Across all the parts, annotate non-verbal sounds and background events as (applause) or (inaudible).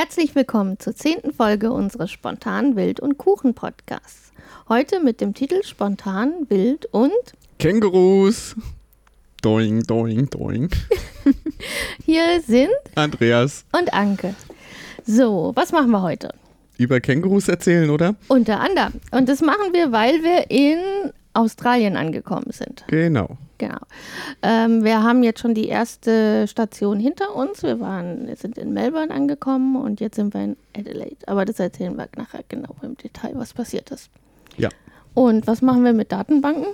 Herzlich willkommen zur zehnten Folge unseres Spontan Wild und Kuchen Podcasts. Heute mit dem Titel Spontan Wild und Kängurus. Doing, doing, doing. (laughs) hier sind Andreas und Anke. So, was machen wir heute? Über Kängurus erzählen, oder? Unter anderem. Und das machen wir, weil wir in Australien angekommen sind. Genau. Genau. Ähm, wir haben jetzt schon die erste Station hinter uns. Wir waren, sind in Melbourne angekommen und jetzt sind wir in Adelaide. Aber das erzählen wir nachher genau im Detail, was passiert ist. Ja. Und was machen wir mit Datenbanken?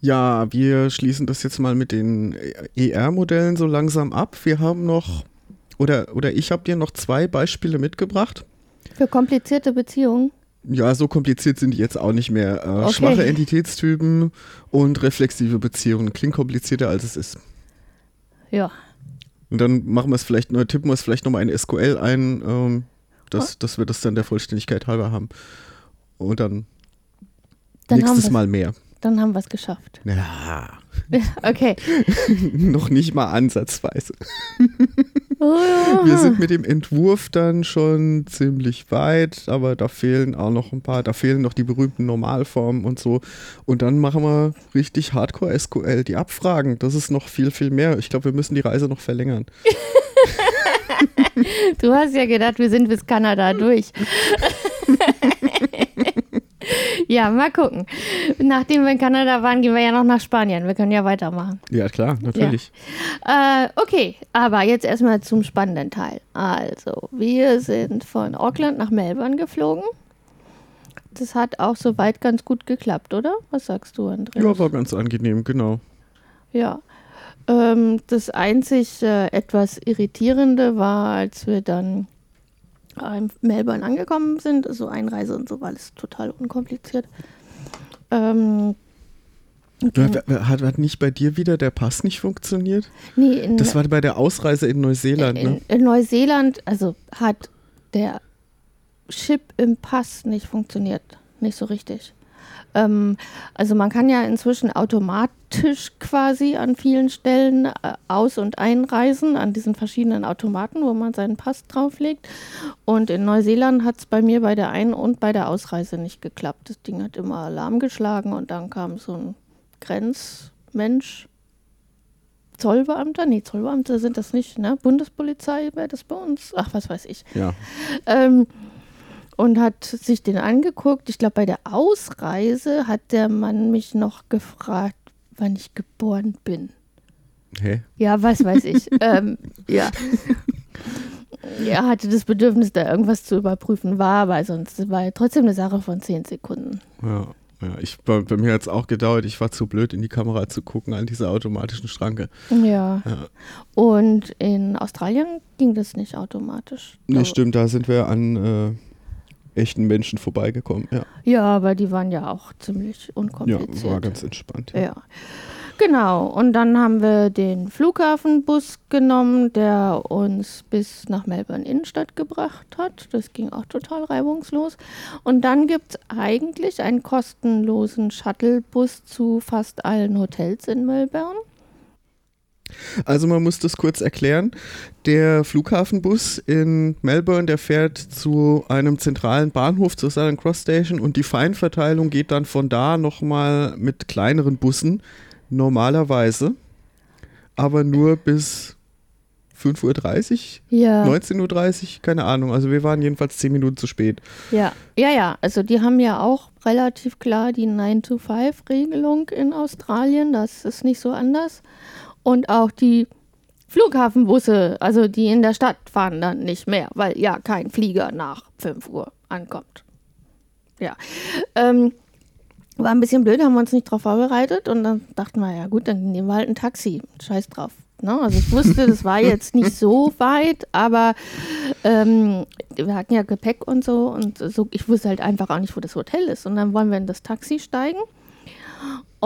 Ja, wir schließen das jetzt mal mit den ER-Modellen so langsam ab. Wir haben noch, oder, oder ich habe dir noch zwei Beispiele mitgebracht. Für komplizierte Beziehungen? Ja, so kompliziert sind die jetzt auch nicht mehr. Äh, okay. Schwache Entitätstypen und reflexive Beziehungen. Klingt komplizierter, als es ist. Ja. Und dann machen wir es vielleicht, nur tippen wir es vielleicht nochmal in SQL ein, ähm, dass, oh. dass wir das dann der Vollständigkeit halber haben. Und dann, dann nächstes Mal mehr. Dann haben wir es geschafft. Ja. (laughs) okay. (laughs) Noch nicht mal ansatzweise. (laughs) Wir sind mit dem Entwurf dann schon ziemlich weit, aber da fehlen auch noch ein paar, da fehlen noch die berühmten Normalformen und so. Und dann machen wir richtig Hardcore SQL, die Abfragen. Das ist noch viel, viel mehr. Ich glaube, wir müssen die Reise noch verlängern. du hast ja gedacht, wir sind bis Kanada durch. Ja, mal gucken. Nachdem wir in Kanada waren, gehen wir ja noch nach Spanien. Wir können ja weitermachen. Ja, klar, natürlich. Ja. Äh, okay, aber jetzt erstmal zum spannenden Teil. Also, wir sind von Auckland nach Melbourne geflogen. Das hat auch soweit ganz gut geklappt, oder? Was sagst du, Andreas? Ja, war ganz angenehm, genau. Ja. Ähm, das einzig äh, etwas Irritierende war, als wir dann in Melbourne angekommen sind, so Einreise und so war alles total unkompliziert. Ähm, hat, hat, nicht bei dir wieder der Pass nicht funktioniert? Nee, in, das war bei der Ausreise in Neuseeland, in, ne? In Neuseeland, also hat der Chip im Pass nicht funktioniert, nicht so richtig. Ähm, also man kann ja inzwischen automatisch quasi an vielen Stellen äh, aus- und einreisen, an diesen verschiedenen Automaten, wo man seinen Pass drauflegt. Und in Neuseeland hat es bei mir bei der Ein- und bei der Ausreise nicht geklappt. Das Ding hat immer Alarm geschlagen und dann kam so ein Grenzmensch. Zollbeamter? Nee, Zollbeamte sind das nicht, ne? Bundespolizei wäre das bei uns? Ach, was weiß ich. Ja. Ähm, und hat sich den angeguckt. Ich glaube, bei der Ausreise hat der Mann mich noch gefragt, wann ich geboren bin. Hä? Ja, was weiß ich. (laughs) ähm, ja. Er hatte das Bedürfnis, da irgendwas zu überprüfen, war aber sonst war trotzdem eine Sache von zehn Sekunden. Ja, ja ich, bei, bei mir hat es auch gedauert. Ich war zu blöd, in die Kamera zu gucken an dieser automatischen Schranke. Ja. ja. Und in Australien ging das nicht automatisch. Nee, stimmt, da sind wir an. Äh, echten Menschen vorbeigekommen. Ja. ja, aber die waren ja auch ziemlich unkompliziert. Ja, war ganz entspannt. Ja. ja. Genau, und dann haben wir den Flughafenbus genommen, der uns bis nach Melbourne Innenstadt gebracht hat. Das ging auch total reibungslos. Und dann gibt es eigentlich einen kostenlosen Shuttlebus zu fast allen Hotels in Melbourne. Also man muss das kurz erklären. Der Flughafenbus in Melbourne, der fährt zu einem zentralen Bahnhof, zur Southern Cross Station und die Feinverteilung geht dann von da nochmal mit kleineren Bussen, normalerweise, aber nur bis 5.30 Uhr, ja. 19.30 Uhr, keine Ahnung. Also wir waren jedenfalls 10 Minuten zu spät. Ja, ja, ja. Also die haben ja auch relativ klar die 9-to-5-Regelung in Australien. Das ist nicht so anders. Und auch die Flughafenbusse, also die in der Stadt fahren dann nicht mehr, weil ja kein Flieger nach 5 Uhr ankommt. Ja. Ähm, war ein bisschen blöd, haben wir uns nicht darauf vorbereitet und dann dachten wir, ja gut, dann nehmen wir halt ein Taxi. Scheiß drauf. Ne? Also ich wusste, das war jetzt nicht so weit, aber ähm, wir hatten ja Gepäck und so und so, ich wusste halt einfach auch nicht, wo das Hotel ist. Und dann wollen wir in das Taxi steigen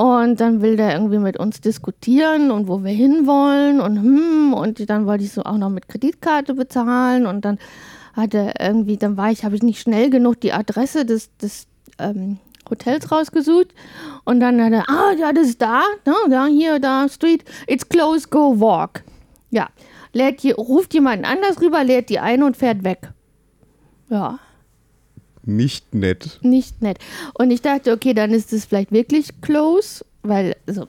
und dann will der irgendwie mit uns diskutieren und wo wir hinwollen und hm, und dann wollte ich so auch noch mit Kreditkarte bezahlen und dann hat er irgendwie, dann war ich, habe ich nicht schnell genug die Adresse des, des ähm, Hotels rausgesucht und dann hat er, ah, ja, das ist da, ne, da, hier, da, Street, it's close, go walk. Ja, lädt ruft jemanden anders rüber, lädt die ein und fährt weg. Ja, Nicht nett. nicht nett. Und ich dachte, okay, dann ist es vielleicht wirklich close, weil, also,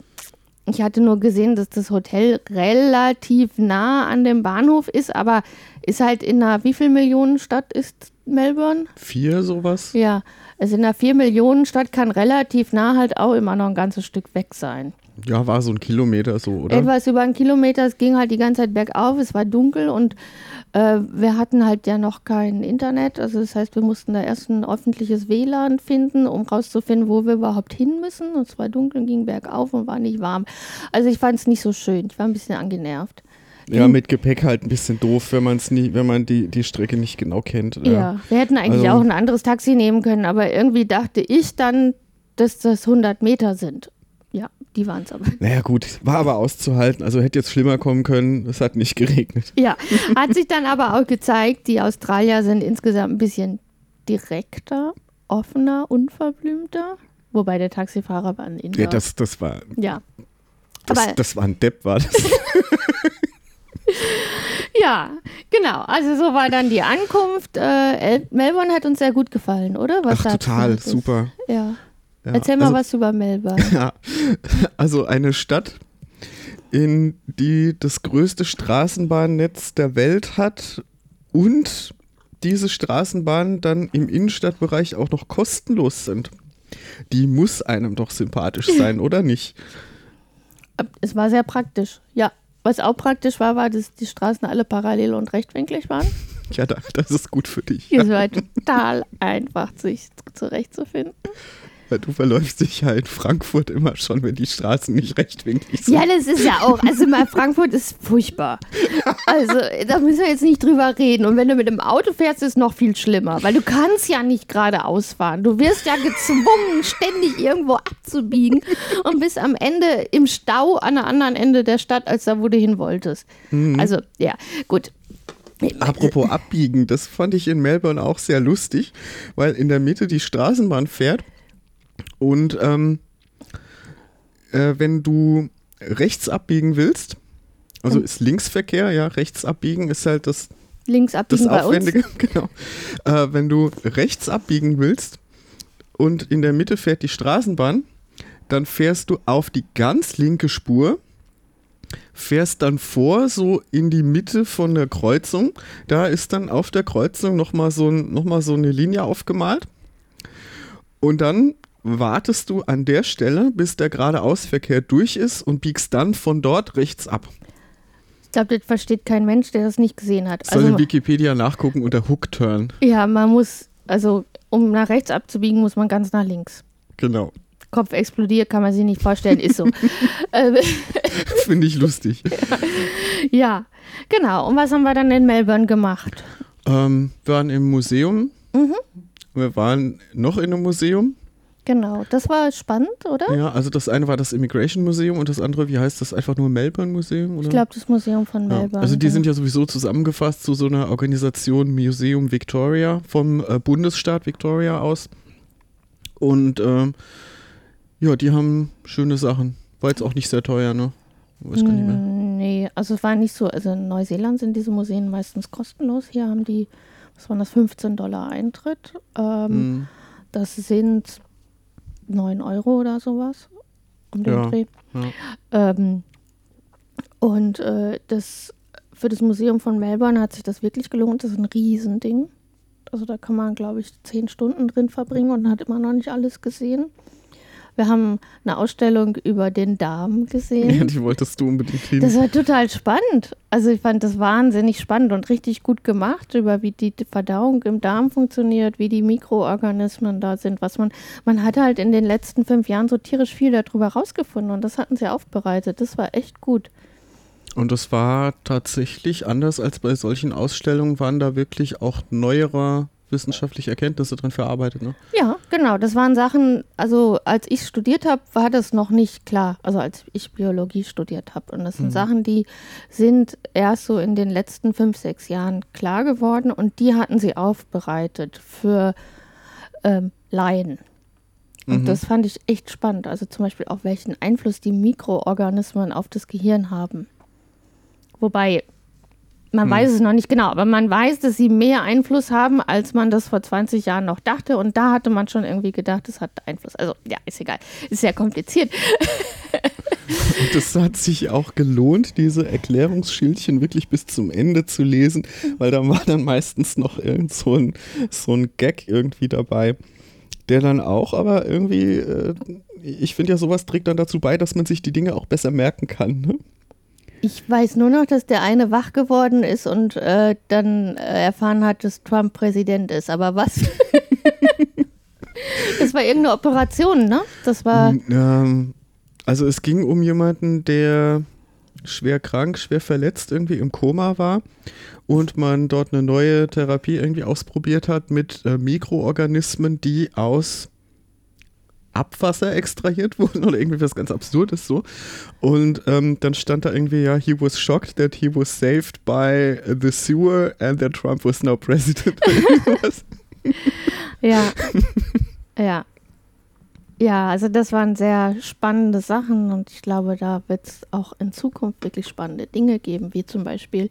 ich hatte nur gesehen, dass das Hotel relativ nah an dem Bahnhof ist, aber ist halt in einer, wie viel Millionen Stadt ist Melbourne? Vier sowas? Ja, also in einer 4 Millionen Stadt kann relativ nah halt auch immer noch ein ganzes Stück weg sein. Ja, war so ein Kilometer so, oder? Etwas über einen Kilometer, es ging halt die ganze Zeit bergauf, es war dunkel und äh, wir hatten halt ja noch kein Internet. Also das heißt, wir mussten da erst ein öffentliches WLAN finden, um rauszufinden, wo wir überhaupt hin müssen. Und es war dunkel, ging bergauf und war nicht warm. Also ich fand es nicht so schön. Ich war ein bisschen angenervt. Ja, mit Gepäck halt ein bisschen doof, wenn man es nie, wenn man die, die Strecke nicht genau kennt. Ja, wir hätten eigentlich Also- auch ein anderes Taxi nehmen können, aber irgendwie dachte ich dann, dass das 100 Meter sind. Die waren es aber. Naja, gut, war aber auszuhalten. Also hätte jetzt schlimmer kommen können. Es hat nicht geregnet. Ja, hat sich dann aber auch gezeigt, die Australier sind insgesamt ein bisschen direkter, offener, unverblümter. Wobei der Taxifahrer war ein Inder. Ja, das, das war. ja. Das, Aber- das war ein Depp, war das. (laughs) ja, genau. Also so war dann die Ankunft. Äh, El- Melbourne hat uns sehr gut gefallen, oder? Was Ach, total, super. Ja. Ja, Erzähl mal also, was über Melbourne. (laughs) Ja, also eine Stadt, in die das größte Straßenbahnnetz der Welt hat und diese Straßenbahnen dann im Innenstadtbereich auch noch kostenlos sind. Die muss einem doch sympathisch (laughs) sein, oder nicht? Es war sehr praktisch. Ja. Was auch praktisch war, war, dass die Straßen alle parallel und rechtwinklig waren. Ja, da- das ist gut für dich. Es (laughs) war total einfach, sich zurechtzufinden. Weil Du verläufst dich ja in Frankfurt immer schon, wenn die Straßen nicht rechtwinklig sind. Ja, das ist ja auch, also mal Frankfurt ist furchtbar. Also da müssen wir jetzt nicht drüber reden. Und wenn du mit dem Auto fährst, ist es noch viel schlimmer, weil du kannst ja nicht geradeaus fahren. Du wirst ja gezwungen, (laughs) ständig irgendwo abzubiegen und bist am Ende im Stau an der anderen Ende der Stadt, als da, wo du hin wolltest. Also ja, gut. Apropos (laughs) abbiegen, das fand ich in Melbourne auch sehr lustig, weil in der Mitte die Straßenbahn fährt und ähm, äh, wenn du rechts abbiegen willst, also ist Linksverkehr, ja, rechts abbiegen ist halt das, Links das abbiegen uns. Aufwendige, (laughs) genau. Äh, wenn du rechts abbiegen willst und in der Mitte fährt die Straßenbahn, dann fährst du auf die ganz linke Spur, fährst dann vor, so in die Mitte von der Kreuzung. Da ist dann auf der Kreuzung nochmal so, ein- noch mal so eine Linie aufgemalt. Und dann wartest du an der Stelle, bis der geradeausverkehr durch ist und biegst dann von dort rechts ab. Ich glaube, das versteht kein Mensch, der das nicht gesehen hat. Soll Also in Wikipedia nachgucken unter Hook Turn. ja, man muss, also um nach rechts abzubiegen, muss man ganz nach links. Genau. Kopf explodiert, kann man sich nicht vorstellen, ist so. (laughs) äh, (laughs) Finde ich lustig. (laughs) ja, genau. Und was haben wir dann in Melbourne gemacht? Ähm, wir waren im Museum. Mhm. Wir waren noch in einem Museum. Genau, das war spannend, oder? Ja, also das eine war das Immigration Museum und das andere, wie heißt das, einfach nur Melbourne Museum? Oder? Ich glaube, das Museum von Ja. Melbourne. Also die ja. sind ja sowieso zusammengefasst zu so einer Organisation Museum Victoria vom äh, Bundesstaat Victoria aus. Und ähm, ja, die haben schöne Sachen. War jetzt auch nicht sehr teuer, ne? Weiß gar nicht mehr. Mm, Nee, also es war nicht so. Also in Neuseeland sind diese Museen meistens kostenlos. Hier haben die, was waren das, 15 Dollar Eintritt. Ähm, Hm. Das sind 9 Euro oder sowas um den Ja, Dreh. ja. Ähm, und äh, das für das Museum von Melbourne hat sich das wirklich gelohnt. Das ist ein Riesending. Also da kann man, glaube ich, zehn Stunden drin verbringen und hat immer noch nicht alles gesehen. Wir haben eine Ausstellung über den Darm gesehen. Ja, die wolltest du unbedingt hin. Das war total spannend. Also ich fand das wahnsinnig spannend und richtig gut gemacht, über wie die Verdauung im Darm funktioniert, wie die Mikroorganismen da sind, was man, man hat halt in den letzten fünf Jahren so tierisch viel darüber rausgefunden und das hatten sie aufbereitet. Das war echt gut. Und das war tatsächlich anders als bei solchen Ausstellungen, waren da wirklich auch neuere wissenschaftliche Erkenntnisse drin verarbeitet. Ne? Ja, genau. Das waren Sachen, also als ich studiert habe, war das noch nicht klar. Also als ich Biologie studiert habe. Und das sind Mhm. Sachen, die sind erst so in den letzten fünf, sechs Jahren klar geworden und die hatten sie aufbereitet für ähm, Laien. Und Mhm. das fand ich echt spannend. Also zum Beispiel auch welchen Einfluss die Mikroorganismen auf das Gehirn haben. Wobei man Hm. weiß es noch nicht genau, aber man weiß, dass sie mehr Einfluss haben, als man das vor 20 Jahren noch dachte. Und da hatte man schon irgendwie gedacht, es hat Einfluss. Also, ja, ist egal. Ist sehr kompliziert. (laughs) Und es hat sich auch gelohnt, diese Erklärungsschildchen wirklich bis zum Ende zu lesen, weil da war dann meistens noch irgend so ein, so ein Gag irgendwie dabei, der dann auch aber irgendwie, äh, ich finde ja, sowas trägt dann dazu bei, dass man sich die Dinge auch besser merken kann. Ne? Ich weiß nur noch, dass der eine wach geworden ist und äh, dann äh, erfahren hat, dass Trump Präsident ist. Aber was? (laughs) das war irgendeine Operation, ne? Das war. Ähm, also es ging um jemanden, der schwer krank, schwer verletzt irgendwie im Koma war und man dort eine neue Therapie irgendwie ausprobiert hat mit äh, Mikroorganismen, die aus Abwasser extrahiert wurden oder irgendwie was ganz Absurdes so. Und ähm, dann stand da irgendwie, ja, he was shocked that he was saved by the sewer and that Trump was now president. (laughs) Ja. ja. Ja, also das waren sehr spannende Sachen und ich glaube, da wird es auch in Zukunft wirklich spannende Dinge geben, wie zum Beispiel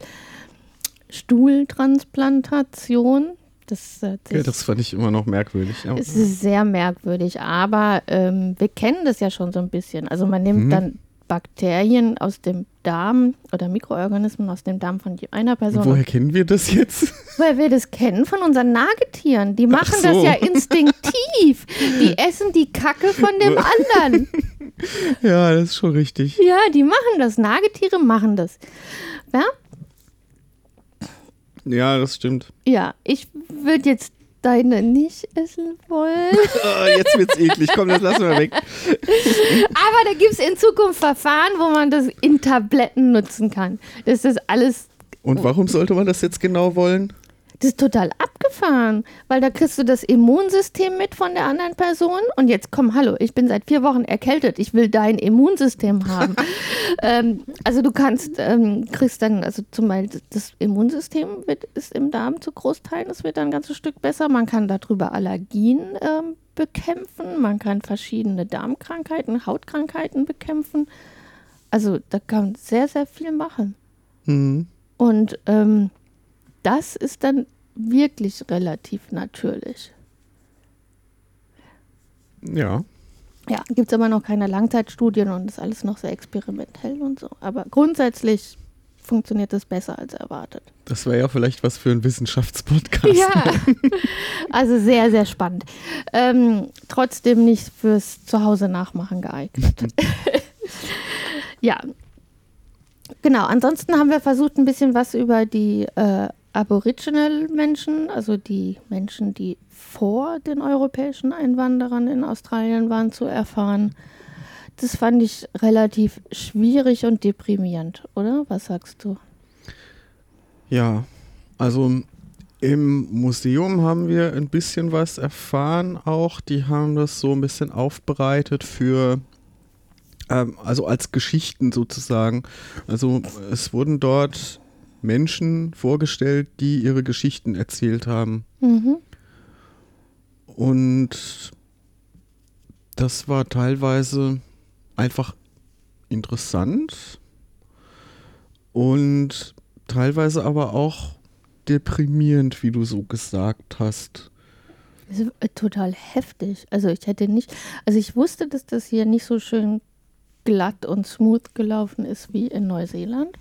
Stuhltransplantation. Das, äh, ja, das fand ich immer noch merkwürdig. Es ist sehr merkwürdig, aber ähm, wir kennen das ja schon so ein bisschen. Also man nimmt Mhm. dann Bakterien aus dem Darm oder Mikroorganismen aus dem Darm von einer Person. Woher kennen wir das jetzt? (laughs) Weil wir das kennen von unseren Nagetieren. Die machen so. das ja instinktiv. Die (laughs) essen die Kacke von dem anderen. (laughs) ja, das ist schon richtig. Ja, die machen das. Nagetiere machen das. Ja, Ja, das stimmt. ja ich würde jetzt deine nicht essen wollen. (laughs) Ah, jetzt wird's eklig. Komm, das lassen wir weg. Aber da gibt es in Zukunft Verfahren, wo man das in Tabletten nutzen kann. Das ist alles, Und warum sollte man das jetzt genau wollen? Das ist total abgefahren, weil da kriegst du das Immunsystem mit von der anderen Person und jetzt komm, hallo, ich bin seit vier Wochen erkältet, ich will dein Immunsystem haben. (laughs) ähm, also du kannst, ähm, kriegst dann, also zum Beispiel das Immunsystem wird, ist im Darm zu Großteilen, es wird dann ein ganzes Stück besser, man kann darüber Allergien ähm, bekämpfen, man kann verschiedene Darmkrankheiten, Hautkrankheiten bekämpfen. Also da kann man sehr, sehr viel machen. Hm. Und ähm, das ist dann wirklich relativ natürlich. Ja. Ja, gibt es aber noch keine Langzeitstudien und ist alles noch sehr experimentell und so. Aber grundsätzlich funktioniert es besser als erwartet. Das wäre ja vielleicht was für einen Wissenschaftspodcast. Ja, (laughs) also sehr, sehr spannend. Ähm, trotzdem nicht fürs Zuhause nachmachen geeignet. (laughs) (laughs) ja, genau. Ansonsten haben wir versucht, ein bisschen was über die äh, Aboriginal-Menschen, also die Menschen, die vor den europäischen Einwanderern in Australien waren, zu erfahren. Das fand ich relativ schwierig und deprimierend, oder? Was sagst du? Ja, also im Museum haben wir ein bisschen was erfahren auch. Die haben das so ein bisschen aufbereitet für, ähm, also als Geschichten sozusagen. Also es wurden dort Menschen vorgestellt, die ihre Geschichten erzählt haben. Mhm. Und das war teilweise einfach interessant und teilweise aber auch deprimierend, wie du so gesagt hast. Äh, total heftig. Also ich hätte nicht, also ich wusste, dass das hier nicht so schön glatt und smooth gelaufen ist wie in Neuseeland.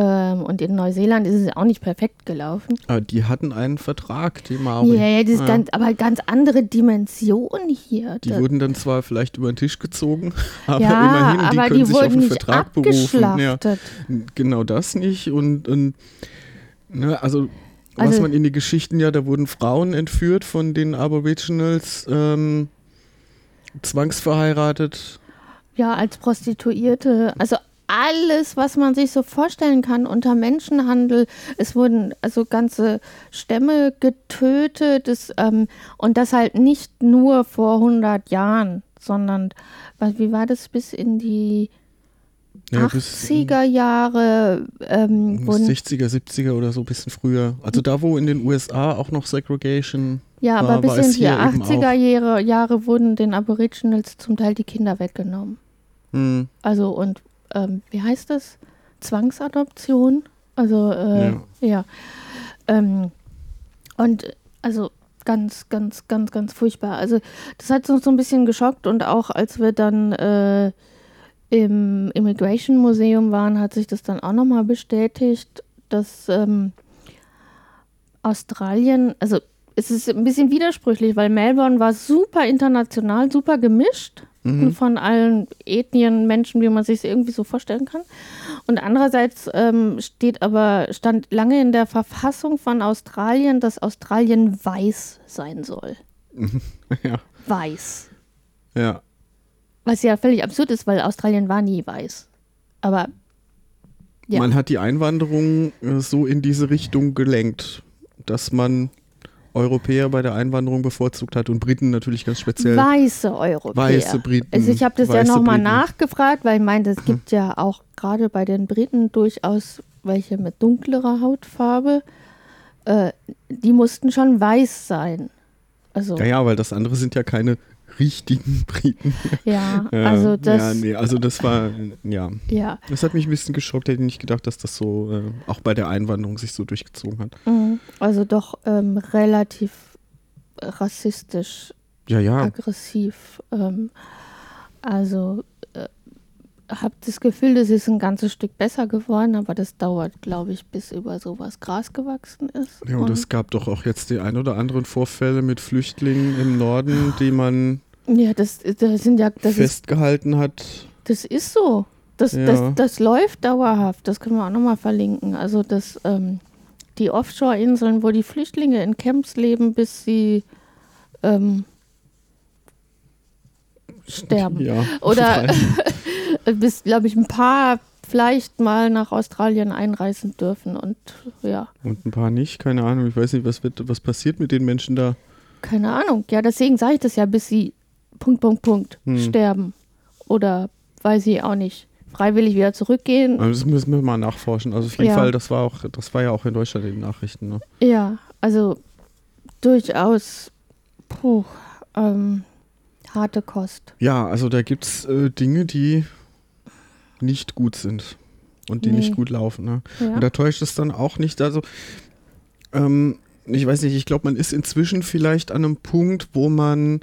Ähm, und in Neuseeland ist es auch nicht perfekt gelaufen. Aber die hatten einen Vertrag, die Maori. Ja, ja, das ist Ja. ganz, aber ganz andere Dimension hier. Die wurden dann zwar vielleicht über den Tisch gezogen, (laughs) aber ja, immerhin, die aber können die sich auf einen Vertrag berufen. Ja, genau das nicht. Und, und ne, also, was Also- man in die Geschichten ja, da wurden Frauen entführt von den Aboriginals, ähm, zwangsverheiratet. Ja, als Prostituierte. Also alles, was man sich so vorstellen kann unter Menschenhandel. Es wurden also ganze Stämme getötet. Es, ähm, und das halt nicht nur vor 100 Jahren, sondern, wie war das, bis in die Ja, bis 80er Jahre ähm, wurden 60er, 70er oder so, ein bisschen früher. Also da, wo in den USA auch noch Segregation Ja, war, aber bis in die hier eben 80er auch. Jahre, Jahre wurden den Aboriginals zum Teil die Kinder weggenommen. Hm. Also und ähm, wie heißt das? Zwangsadoption. Also, äh, Ja. ja. Ähm, und also ganz, ganz, ganz, ganz furchtbar. Also das hat uns so ein bisschen geschockt und auch als wir dann äh, im Immigration Museum waren, hat sich das dann auch nochmal bestätigt, dass ähm, Australien, also es ist ein bisschen widersprüchlich, weil Melbourne war super international, super gemischt Mhm. von allen Ethnien, Menschen, wie man sich irgendwie so vorstellen kann. Und andererseits ähm, steht aber, stand lange in der Verfassung von Australien, dass Australien weiß sein soll. (laughs) Ja. Weiß. Ja. Was ja völlig absurd ist, weil Australien war nie weiß. Aber Ja. Man hat die Einwanderung äh, so in diese Richtung gelenkt, dass man Europäer bei der Einwanderung bevorzugt hat und Briten natürlich ganz speziell. weiße Europäer. Weiße Briten, Also ich habe das ja nochmal nachgefragt, weil ich meinte, es gibt ja auch gerade bei den Briten durchaus welche mit dunklerer Hautfarbe. Äh, die mussten schon weiß sein. Also Ja, ja, weil das andere sind ja keine richtigen Briten. ja, (laughs) Ja, also das Ja, nee, also das war, ja. ja. Das hat mich ein bisschen geschockt. Hätte nicht gedacht, dass das so äh, auch bei der Einwanderung sich so durchgezogen hat. Mhm. Also doch ähm, relativ rassistisch, Ja, ja. aggressiv. Ähm, also äh, habe das Gefühl, das ist ein ganzes Stück besser geworden, aber das dauert, glaube ich, bis über sowas Gras gewachsen ist. Ja, und es gab doch auch jetzt die ein oder anderen Vorfälle mit Flüchtlingen im Norden, die man ja, das, das sind ja, das ist, festgehalten hat. das ist so. Das, Ja. das, das läuft dauerhaft. Das können wir auch nochmal verlinken. Also das, ähm, die Offshore-Inseln, wo die Flüchtlinge in Camps leben, bis sie ähm, sterben. Ja, Oder (laughs) (laughs) bis, glaube ich, ein paar vielleicht mal nach Australien einreisen dürfen. Und ja, Und ein paar nicht, keine Ahnung. Ich weiß nicht, was, wird, was passiert mit den Menschen da. keine Ahnung. Ja, deswegen sage ich das ja, bis sie Punkt, Punkt, Punkt Hm. sterben. Oder weiß ich auch nicht. Freiwillig wieder zurückgehen. Also das müssen wir mal nachforschen. Also auf jeden Ja. Fall, das war auch, das war ja auch in Deutschland in den Nachrichten. Ne? Ja, also durchaus puh, ähm, harte Kost. Ja, also da gibt es äh, Dinge, die nicht gut sind und die Nee. nicht gut laufen. Ne? Ja. Und da täuscht es dann auch nicht. Also, ähm, ich weiß nicht, ich glaube, man ist inzwischen vielleicht an einem Punkt, wo man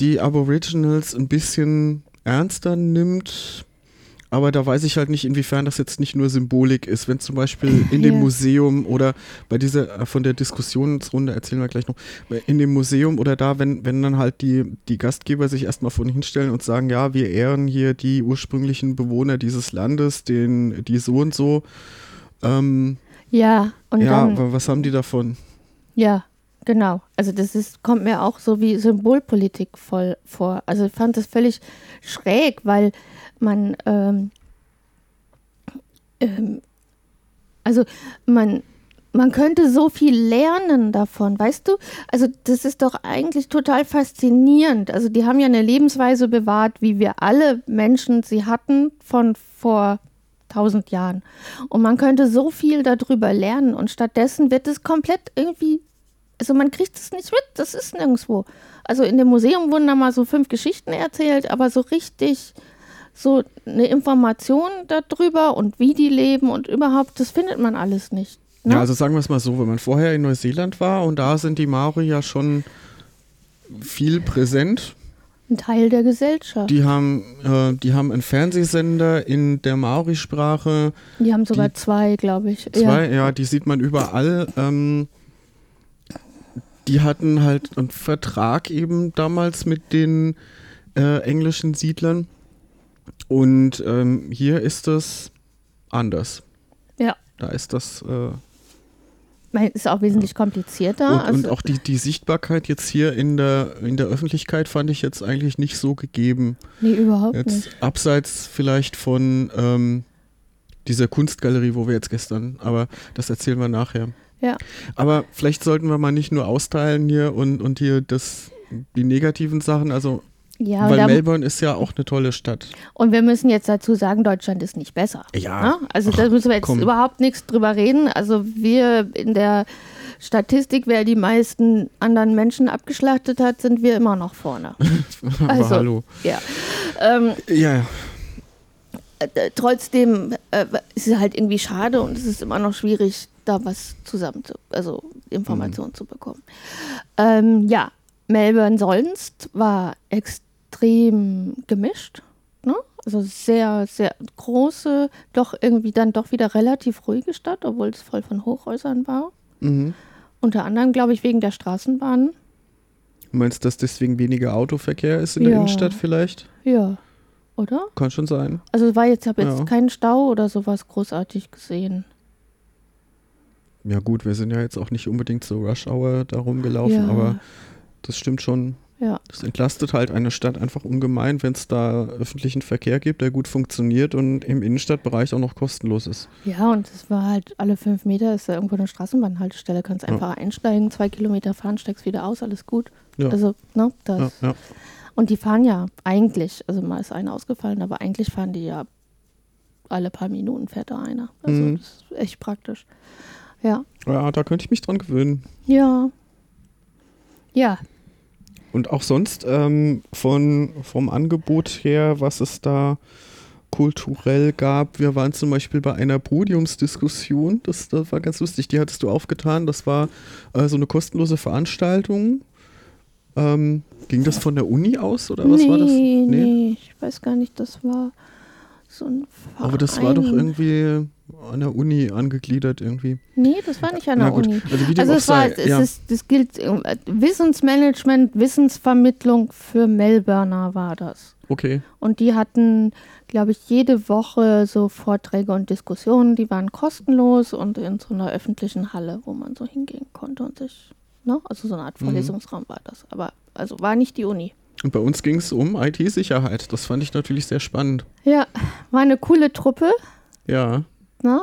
die Aboriginals ein bisschen ernster nimmt. Aber da weiß ich halt nicht, inwiefern das jetzt nicht nur Symbolik ist. Wenn zum Beispiel (clears throat) in dem Ja. Museum oder bei dieser, äh, von der Diskussionsrunde erzählen wir gleich noch, in dem Museum oder da, wenn, wenn dann halt die, die Gastgeber sich erstmal vorne hinstellen und sagen, ja, wir ehren hier die ursprünglichen Bewohner dieses Landes, den, die so und so. Ähm, ja, und ja, dann, aber was haben die davon? ja, genau. Also das ist, kommt mir auch so wie Symbolpolitik voll vor. Also ich fand das völlig schräg, weil man, ähm, ähm, also man, man könnte so viel lernen davon, weißt du? Also das ist doch eigentlich total faszinierend. Also die haben ja eine Lebensweise bewahrt, wie wir alle Menschen sie hatten von vor tausend Jahren. Und man könnte so viel darüber lernen und stattdessen wird es komplett irgendwie, also man kriegt es nicht mit, das ist nirgendwo. Also in dem Museum wurden da mal so fünf Geschichten erzählt, aber so richtig so eine Information darüber und wie die leben und überhaupt, das findet man alles nicht. Ne? Ja, also sagen wir es mal so, wenn man vorher in Neuseeland war und da sind die Maori ja schon viel präsent. Ein Teil der Gesellschaft. Die, Die haben, äh, die haben einen Fernsehsender in der Maori-Sprache. haben sogar die- zwei, glaube ich. Zwei, ja. die sieht man überall. Ähm, die hatten halt einen Vertrag eben damals mit den äh, englischen Siedlern. Und ähm, hier ist das anders. Ja. Da ist das. Äh, ist auch wesentlich komplizierter. und, also, und auch die, die Sichtbarkeit jetzt hier in der, in der Öffentlichkeit fand ich jetzt eigentlich nicht so gegeben. nee, überhaupt Jetzt nicht. abseits vielleicht von ähm, dieser Kunstgalerie, wo wir jetzt gestern, aber das erzählen wir nachher. Ja. Aber vielleicht sollten wir mal nicht nur austeilen hier und, und hier das, die negativen Sachen, also Ja, weil Melbourne ist ja auch eine tolle Stadt. und wir müssen jetzt dazu sagen, Deutschland ist nicht besser. Ja. Ne? Also da müssen wir jetzt komm. überhaupt nichts drüber reden. Also wir in der Statistik, wer die meisten anderen Menschen abgeschlachtet hat, sind wir immer noch vorne. (laughs) Also, hallo. Ja. Ähm, Ja, äh, trotzdem äh, ist es halt irgendwie schade und es ist immer noch schwierig, da was zusammen zu, also Informationen mhm. zu bekommen. Ähm, ja, Melbourne sonst war extrem gemischt. Ne? Also sehr, sehr große, doch irgendwie dann doch wieder relativ ruhige Stadt, obwohl es voll von Hochhäusern war. Mhm. Unter anderem, glaube ich, wegen der Straßenbahnen. Du meinst, dass deswegen weniger Autoverkehr ist in ja. der Innenstadt vielleicht? Ja. Oder? Kann schon sein. Also war jetzt, ich habe jetzt ja. keinen Stau oder sowas großartig gesehen. Ja gut, wir sind ja jetzt auch nicht unbedingt zur Rush Hour da rumgelaufen, ja. aber das stimmt schon. Ja. Das entlastet halt eine Stadt einfach ungemein, wenn es da öffentlichen Verkehr gibt, der gut funktioniert und im Innenstadtbereich auch noch kostenlos ist. Ja, und es war halt alle fünf Meter ist da irgendwo eine Straßenbahnhaltestelle, kannst einfach ja. einsteigen, zwei Kilometer fahren, steigst wieder aus, alles gut. Ja. Also, ne, das. Und die fahren ja eigentlich, also mal ist einer ausgefallen, aber eigentlich fahren die ja alle paar Minuten fährt da einer. Also mhm. das ist echt praktisch. Ja. Ja, da könnte ich mich dran gewöhnen. Ja. Ja, und auch sonst ähm, von, vom Angebot her, was es da kulturell gab. Wir waren zum Beispiel bei einer Podiumsdiskussion, das, das war ganz lustig, die hattest du aufgetan. Das war äh, so eine kostenlose Veranstaltung. Ähm, ging das von der Uni aus oder was nee, war das? Nee, nee, ich weiß gar nicht, das war so ein Verein. Aber das war doch irgendwie an der Uni angegliedert irgendwie. Nee, das war nicht an der Uni. Also, wie also es, war, sei, es, ja. ist, es gilt äh, Wissensmanagement, Wissensvermittlung für Melbourner war das. Okay. Und die hatten, glaube ich, jede Woche so Vorträge und Diskussionen, die waren kostenlos und in so einer öffentlichen Halle, wo man so hingehen konnte und sich, ne? Also so eine Art mhm. Vorlesungsraum mhm. war das. Aber also war nicht die Uni. Und bei uns ging es um IT-Sicherheit. Das fand ich natürlich sehr spannend. Ja, war eine coole Truppe. Ja. Na?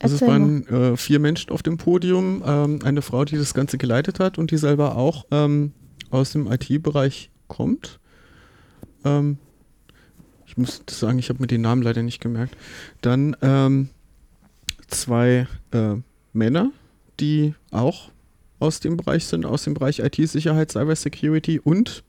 Also es waren äh, vier Menschen auf dem Podium, ähm, eine Frau, die das Ganze geleitet hat und die selber auch ähm, aus dem IT-Bereich kommt. Ähm, ich muss sagen, ich habe mir den Namen leider nicht gemerkt. Dann ähm, zwei äh, Männer, die auch aus dem Bereich sind, aus dem Bereich IT-Sicherheit, Cybersecurity und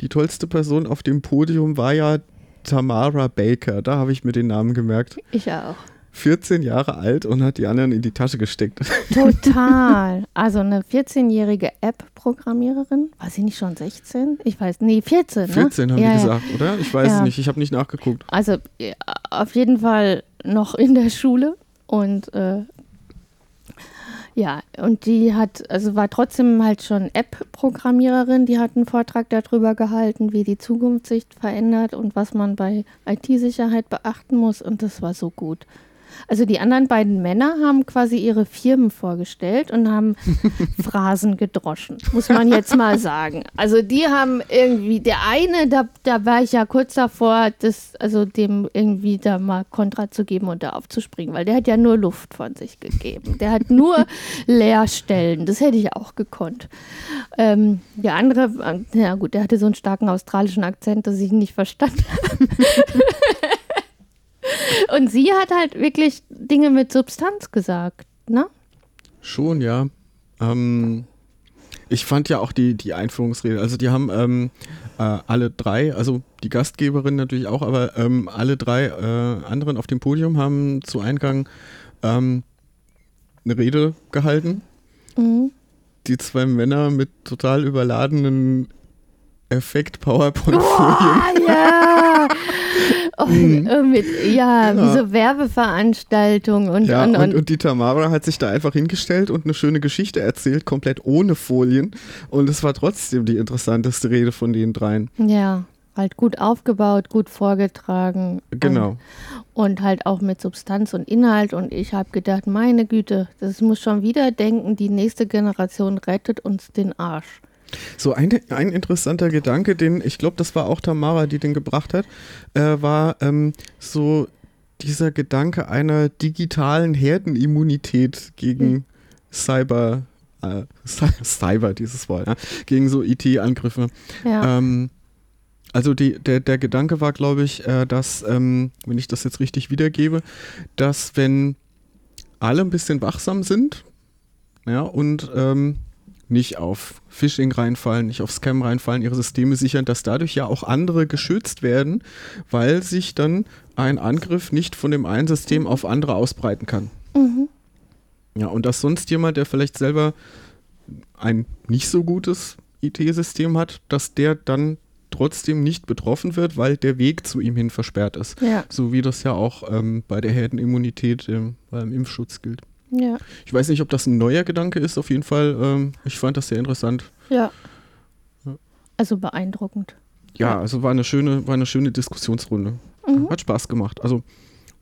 die tollste Person auf dem Podium war ja Tamara Baker. Da habe ich mir den Namen gemerkt. Ich auch. 14 Jahre alt und hat die anderen in die Tasche gesteckt. (laughs) Total. Also eine 14-jährige App-Programmiererin. War sie nicht schon 16? Ich weiß, nee, 14. 14 ne? haben ja, die gesagt, oder? Ich weiß ja. nicht, ich habe nicht nachgeguckt. Also auf jeden Fall noch in der Schule und äh, ja, und die hat, also war trotzdem halt schon App-Programmiererin, die hat einen Vortrag darüber gehalten, wie die Zukunft sich verändert und was man bei IT-Sicherheit beachten muss und das war so gut. Also die anderen beiden Männer haben quasi ihre Firmen vorgestellt und haben (laughs) Phrasen gedroschen, muss man jetzt mal sagen. Also die haben irgendwie, der eine, da, da war ich ja kurz davor, das, also dem irgendwie da mal Kontra zu geben und da aufzuspringen, weil der hat ja nur Luft von sich gegeben. Der hat nur (laughs) Leerstellen. Das hätte ich auch gekonnt. Ähm, der andere, äh, ja gut, der hatte so einen starken australischen Akzent, dass ich ihn nicht verstanden (laughs) habe. Und sie hat halt wirklich Dinge mit Substanz gesagt, ne? Schon, ja. Ähm, ich fand ja auch die, die Einführungsrede, also die haben ähm, äh, alle drei, also die Gastgeberin natürlich auch, aber ähm, alle drei äh, anderen auf dem Podium haben zu Eingang ähm, eine Rede gehalten. Mhm. Die zwei Männer mit total überladenen Effekt-PowerPoint-Folien. Oh, ja! (laughs) Oh, mhm. mit, ja, ja, wie so Werbeveranstaltungen und, ja, und, und, und, die Tamara hat sich da einfach hingestellt und eine schöne Geschichte erzählt, komplett ohne Folien. Und es war trotzdem die interessanteste Rede von den dreien. Ja, halt gut aufgebaut, gut vorgetragen. Genau. Und, und halt auch mit Substanz und Inhalt. Und ich habe gedacht, meine Güte, das muss schon wieder denken, die nächste Generation rettet uns den Arsch. So ein, ein interessanter Gedanke, den ich glaube, das war auch Tamara, die den gebracht hat, äh, war ähm, so dieser Gedanke einer digitalen Herdenimmunität gegen hm. Cyber, äh, (laughs) Cyber, dieses Wort, ja, gegen so IT-Angriffe. Ja. Ähm, also die, der, der Gedanke war, glaube ich, äh, dass, ähm, wenn ich das jetzt richtig wiedergebe, dass wenn alle ein bisschen wachsam sind, ja, und ähm, nicht auf Phishing reinfallen, nicht auf Scam reinfallen, ihre Systeme sichern, dass dadurch ja auch andere geschützt werden, weil sich dann ein Angriff nicht von dem einen System auf andere ausbreiten kann. Mhm. Ja, und dass sonst jemand, der vielleicht selber ein nicht so gutes IT-System hat, dass der dann trotzdem nicht betroffen wird, weil der Weg zu ihm hin versperrt ist. Ja, So wie das ja auch ähm, bei der Herdenimmunität ähm, beim Impfschutz gilt. Ja, Ich weiß nicht, ob das ein neuer Gedanke ist, auf jeden Fall. Ähm, ich fand das sehr interessant. ja. Also beeindruckend. Ja, Ja. also war eine schöne, war eine schöne Diskussionsrunde. Mhm. Hat Spaß gemacht. Also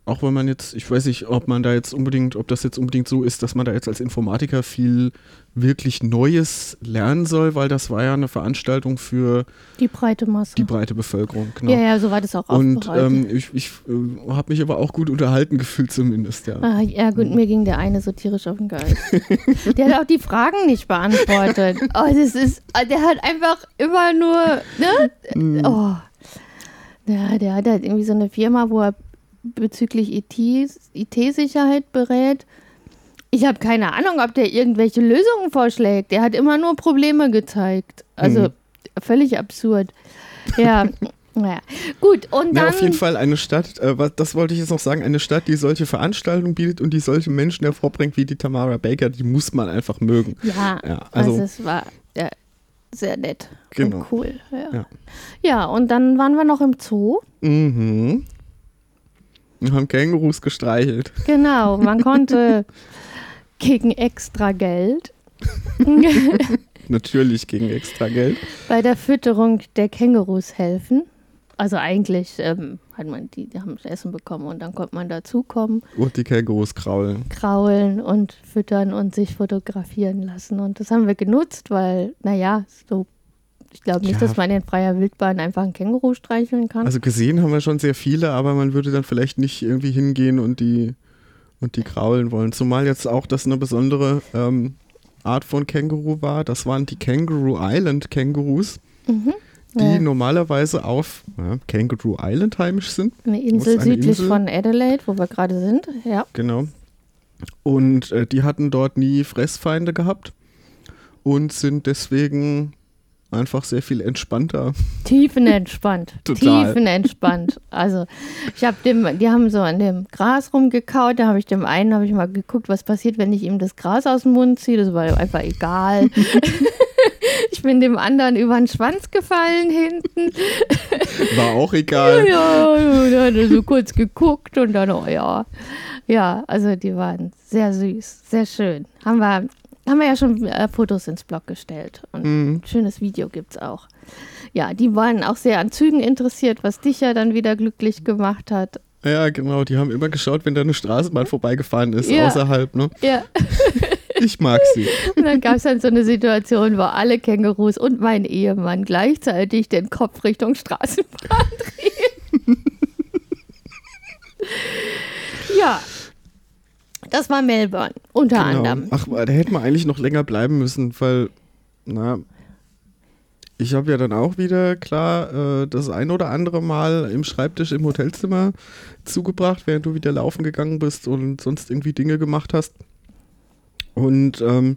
auch wenn man jetzt, ich weiß nicht, ob man da jetzt unbedingt, ob das jetzt unbedingt so ist, dass man da jetzt als Informatiker viel wirklich Neues lernen soll, weil das war ja eine Veranstaltung für Die breite Masse. die breite Bevölkerung. Genau. Ja, ja, so war das auch Und ähm, ich, ich äh, habe mich aber auch gut unterhalten gefühlt zumindest, ja. Ah, ja, gut, mir ging der eine so tierisch auf den Geist. (laughs) der hat auch die Fragen nicht beantwortet. (laughs) Oh, das ist, der hat einfach immer nur, ne? Mhm. Oh. Ja, der hat halt irgendwie so eine Firma, wo er bezüglich IT IT-Sicherheit berät. Ich habe keine Ahnung, ob der irgendwelche Lösungen vorschlägt. Der hat immer nur Probleme gezeigt. Also Mhm. völlig absurd. Ja, (laughs) naja. Gut, und Na, dann. auf jeden Fall eine Stadt, äh, das wollte ich jetzt noch sagen, eine Stadt, die solche Veranstaltungen bietet und die solche Menschen hervorbringt wie die Tamara Baker, die muss man einfach mögen. Ja, Ja, also, also es war ja, sehr nett Genau. und cool. Ja. Ja. ja, und dann waren wir noch im Zoo. Mhm. Wir haben Kängurus gestreichelt. Genau, man konnte (laughs) gegen extra Geld (laughs) Natürlich gegen extra Geld. bei der Fütterung der Kängurus helfen. Also eigentlich ähm, hat man die, die haben Essen bekommen und dann konnte man dazukommen, Und die Kängurus kraulen. kraulen und füttern und sich fotografieren lassen. Und das haben wir genutzt, weil, naja, so, ich glaube nicht, Ja. dass man in freier Wildbahn einfach ein Känguru streicheln kann. Also gesehen haben wir schon sehr viele, aber man würde dann vielleicht nicht irgendwie hingehen und die, und die kraulen wollen. Zumal jetzt auch das eine besondere ähm, Art von Känguru war. Das waren die Kangaroo Island Kängurus, mhm. die Ja. normalerweise auf ja, Kangaroo Island heimisch sind. Eine Insel eine südlich Insel. von Adelaide, wo wir gerade sind. Ja. Genau. Und äh, die hatten dort nie Fressfeinde gehabt und sind deswegen einfach sehr viel entspannter. Tiefenentspannt. (laughs) Total. Tiefenentspannt. Also, ich habe dem, die haben so an dem Gras rumgekaut, da habe ich dem einen, habe ich mal geguckt, was passiert, wenn ich ihm das Gras aus dem Mund ziehe. Das war einfach egal. (laughs) ich bin dem anderen über den Schwanz gefallen hinten. War auch egal. Ja, ja, da hat er so kurz geguckt und dann, oh ja. Ja, also die waren sehr süß, sehr schön. Haben wir, haben wir ja schon äh, Fotos ins Blog gestellt und Mhm. ein schönes Video gibt es auch. Ja, die waren auch sehr an Zügen interessiert, was dich ja dann wieder glücklich gemacht hat. Ja, genau. Die haben immer geschaut, wenn da eine Straßenbahn vorbeigefahren ist, Ja. außerhalb. Ne? Ja, (laughs) Ich mag sie. und dann gab es dann so eine Situation, wo alle Kängurus und mein Ehemann gleichzeitig den Kopf Richtung Straßenbahn (laughs) drehen. (laughs) ja, das war Melbourne, unter anderem. Genau. Ach, da hätten wir eigentlich noch länger bleiben müssen, weil, na, ich habe ja dann auch wieder, klar, äh, das ein oder andere Mal im Schreibtisch im Hotelzimmer zugebracht, während du wieder laufen gegangen bist und sonst irgendwie Dinge gemacht hast. Und ähm,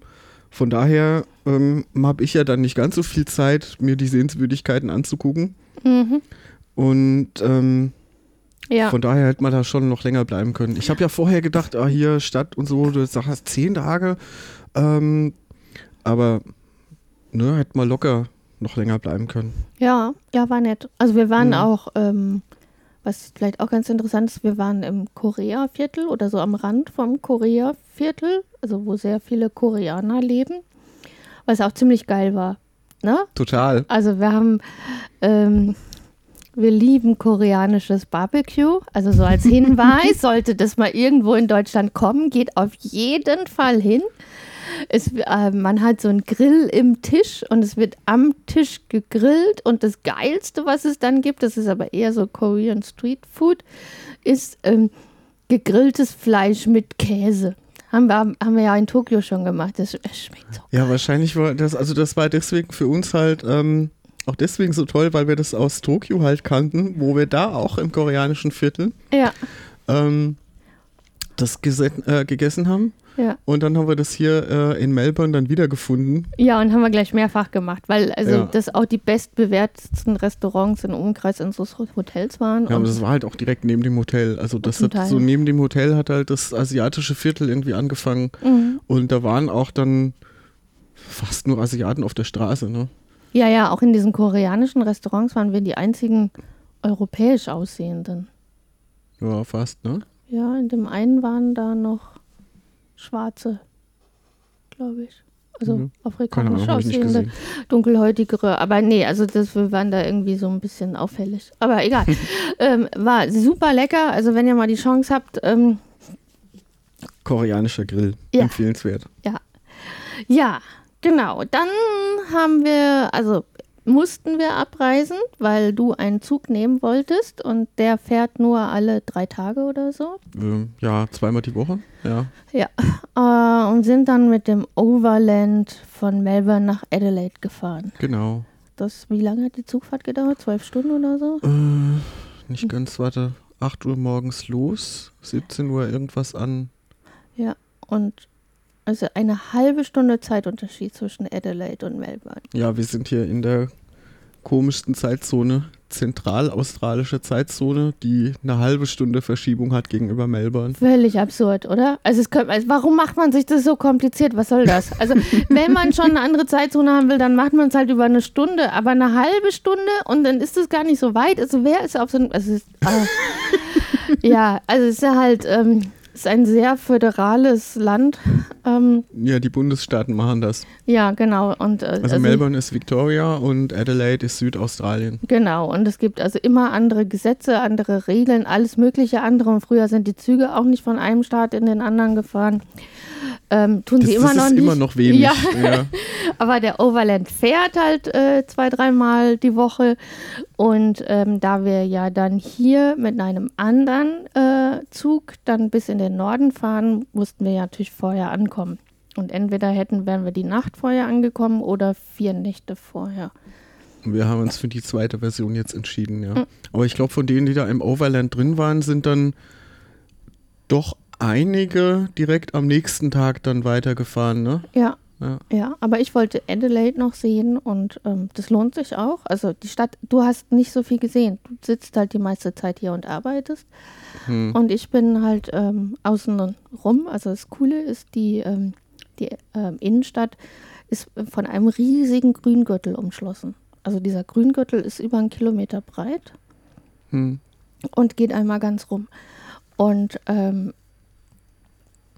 von daher ähm, habe ich ja dann nicht ganz so viel Zeit, mir die Sehenswürdigkeiten anzugucken. Mhm. Und ähm, Ja, von daher hätte man da schon noch länger bleiben können. Ich habe ja vorher gedacht, ah, hier Stadt und so, du sagst zehn Tage. Ähm, aber ne, hätte man locker noch länger bleiben können. ja, ja, war nett. Also wir waren Mhm. auch, ähm, was vielleicht auch ganz interessant ist, wir waren im Korea-Viertel oder so am Rand vom Korea-Viertel, also wo sehr viele Koreaner leben, was auch ziemlich geil war. Ne? Total. Also wir haben, ähm, wir lieben koreanisches Barbecue. Also so als Hinweis, (laughs) sollte das mal irgendwo in Deutschland kommen, geht auf jeden Fall hin. Es, äh, man hat so einen Grill im Tisch und es wird am Tisch gegrillt. Und das Geilste, was es dann gibt, das ist aber eher so Korean Street Food, ist ähm, gegrilltes Fleisch mit Käse. Haben wir, haben wir ja in Tokio schon gemacht. Das es schmeckt so. Ja, wahrscheinlich war das, also das war deswegen für uns halt ähm, auch deswegen so toll, weil wir das aus Tokio halt kannten, wo wir da auch im koreanischen Viertel Ja, ähm, das äh, gegessen haben. Ja. Und dann haben wir das hier äh, in Melbourne dann wiedergefunden. Ja, und haben wir gleich mehrfach gemacht, weil also Ja. das auch die bestbewertetsten Restaurants im Umkreis unseres Hotels waren. Ja, aber das war halt auch direkt neben dem Hotel. Also das Zum hat Teil. so neben dem Hotel hat halt das asiatische Viertel irgendwie angefangen. Mhm. Und da waren auch dann fast nur Asiaten auf der Straße, ne? Ja, ja, auch in diesen koreanischen Restaurants waren wir die einzigen europäisch aussehenden. Ja, fast, ne? Ja, in dem einen waren da noch Schwarze, glaube ich. Also Mhm. Afrikanisch aussehende, dunkelhäutigere. Aber nee, also das, wir waren da irgendwie so ein bisschen auffällig. Aber egal. (laughs) ähm, war super lecker. Also wenn ihr mal die Chance habt, ähm, Koreanischer Grill, Ja. empfehlenswert. Ja, genau. Dann haben wir, also mussten wir abreisen, weil du einen Zug nehmen wolltest und der fährt nur alle drei Tage oder so. Ähm, ja, zweimal die Woche, ja. Äh, und sind dann mit dem Overland von Melbourne nach Adelaide gefahren. Genau. Das, wie lange hat die Zugfahrt gedauert? Zwölf Stunden oder so? Äh, nicht ganz, warte, 8 Uhr morgens los, 17 Uhr irgendwas an. Und also eine halbe Stunde Zeitunterschied zwischen Adelaide und Melbourne. Ja, wir sind hier in der komischsten Zeitzone, zentralaustralische Zeitzone, die eine halbe Stunde Verschiebung hat gegenüber Melbourne. Völlig absurd, oder? Also, es könnte, also warum macht man sich das so kompliziert? Was soll das? Also (laughs) wenn man schon eine andere Zeitzone haben will, dann macht man es halt über eine Stunde, aber eine halbe Stunde und dann ist es gar nicht so weit. Also wer ist auf so einem, also ist, ah. (laughs) ja, also es ist ja halt, ähm, ist ein sehr föderales Land. Ähm, Ja, die Bundesstaaten machen das. ja, genau. Und, äh, Also, Melbourne ist Victoria und Adelaide ist Südaustralien. Genau, und es gibt also immer andere Gesetze, andere Regeln, alles mögliche andere. Und früher sind die Züge auch nicht von einem Staat in den anderen gefahren. Ähm, tun Das, sie immer das noch ist nicht. immer noch wenig. Ja. ja. (laughs) Aber der Overland fährt halt äh, zwei, dreimal die Woche. Und ähm, da wir ja dann hier mit einem anderen äh, Zug dann bis in den Norden fahren, mussten wir ja natürlich vorher ankommen. Und entweder hätten, wären wir die Nacht vorher angekommen oder vier Nächte vorher. Wir haben uns für die zweite Version jetzt entschieden, ja. Mhm. Aber ich glaube, von denen, die da im Overland drin waren, sind dann doch einige direkt am nächsten Tag dann weitergefahren, ne? Ja, Ja. Ja, aber ich wollte Adelaide noch sehen und ähm, das lohnt sich auch. Also die Stadt, du hast nicht so viel gesehen. Du sitzt halt die meiste Zeit hier und arbeitest. Hm. Und ich bin halt ähm, außen rum. Also das Coole ist, die, ähm, die ähm, Innenstadt ist von einem riesigen Grüngürtel umschlossen. Also dieser Grüngürtel ist über einen Kilometer breit Hm. und geht einmal ganz rum. Und ähm,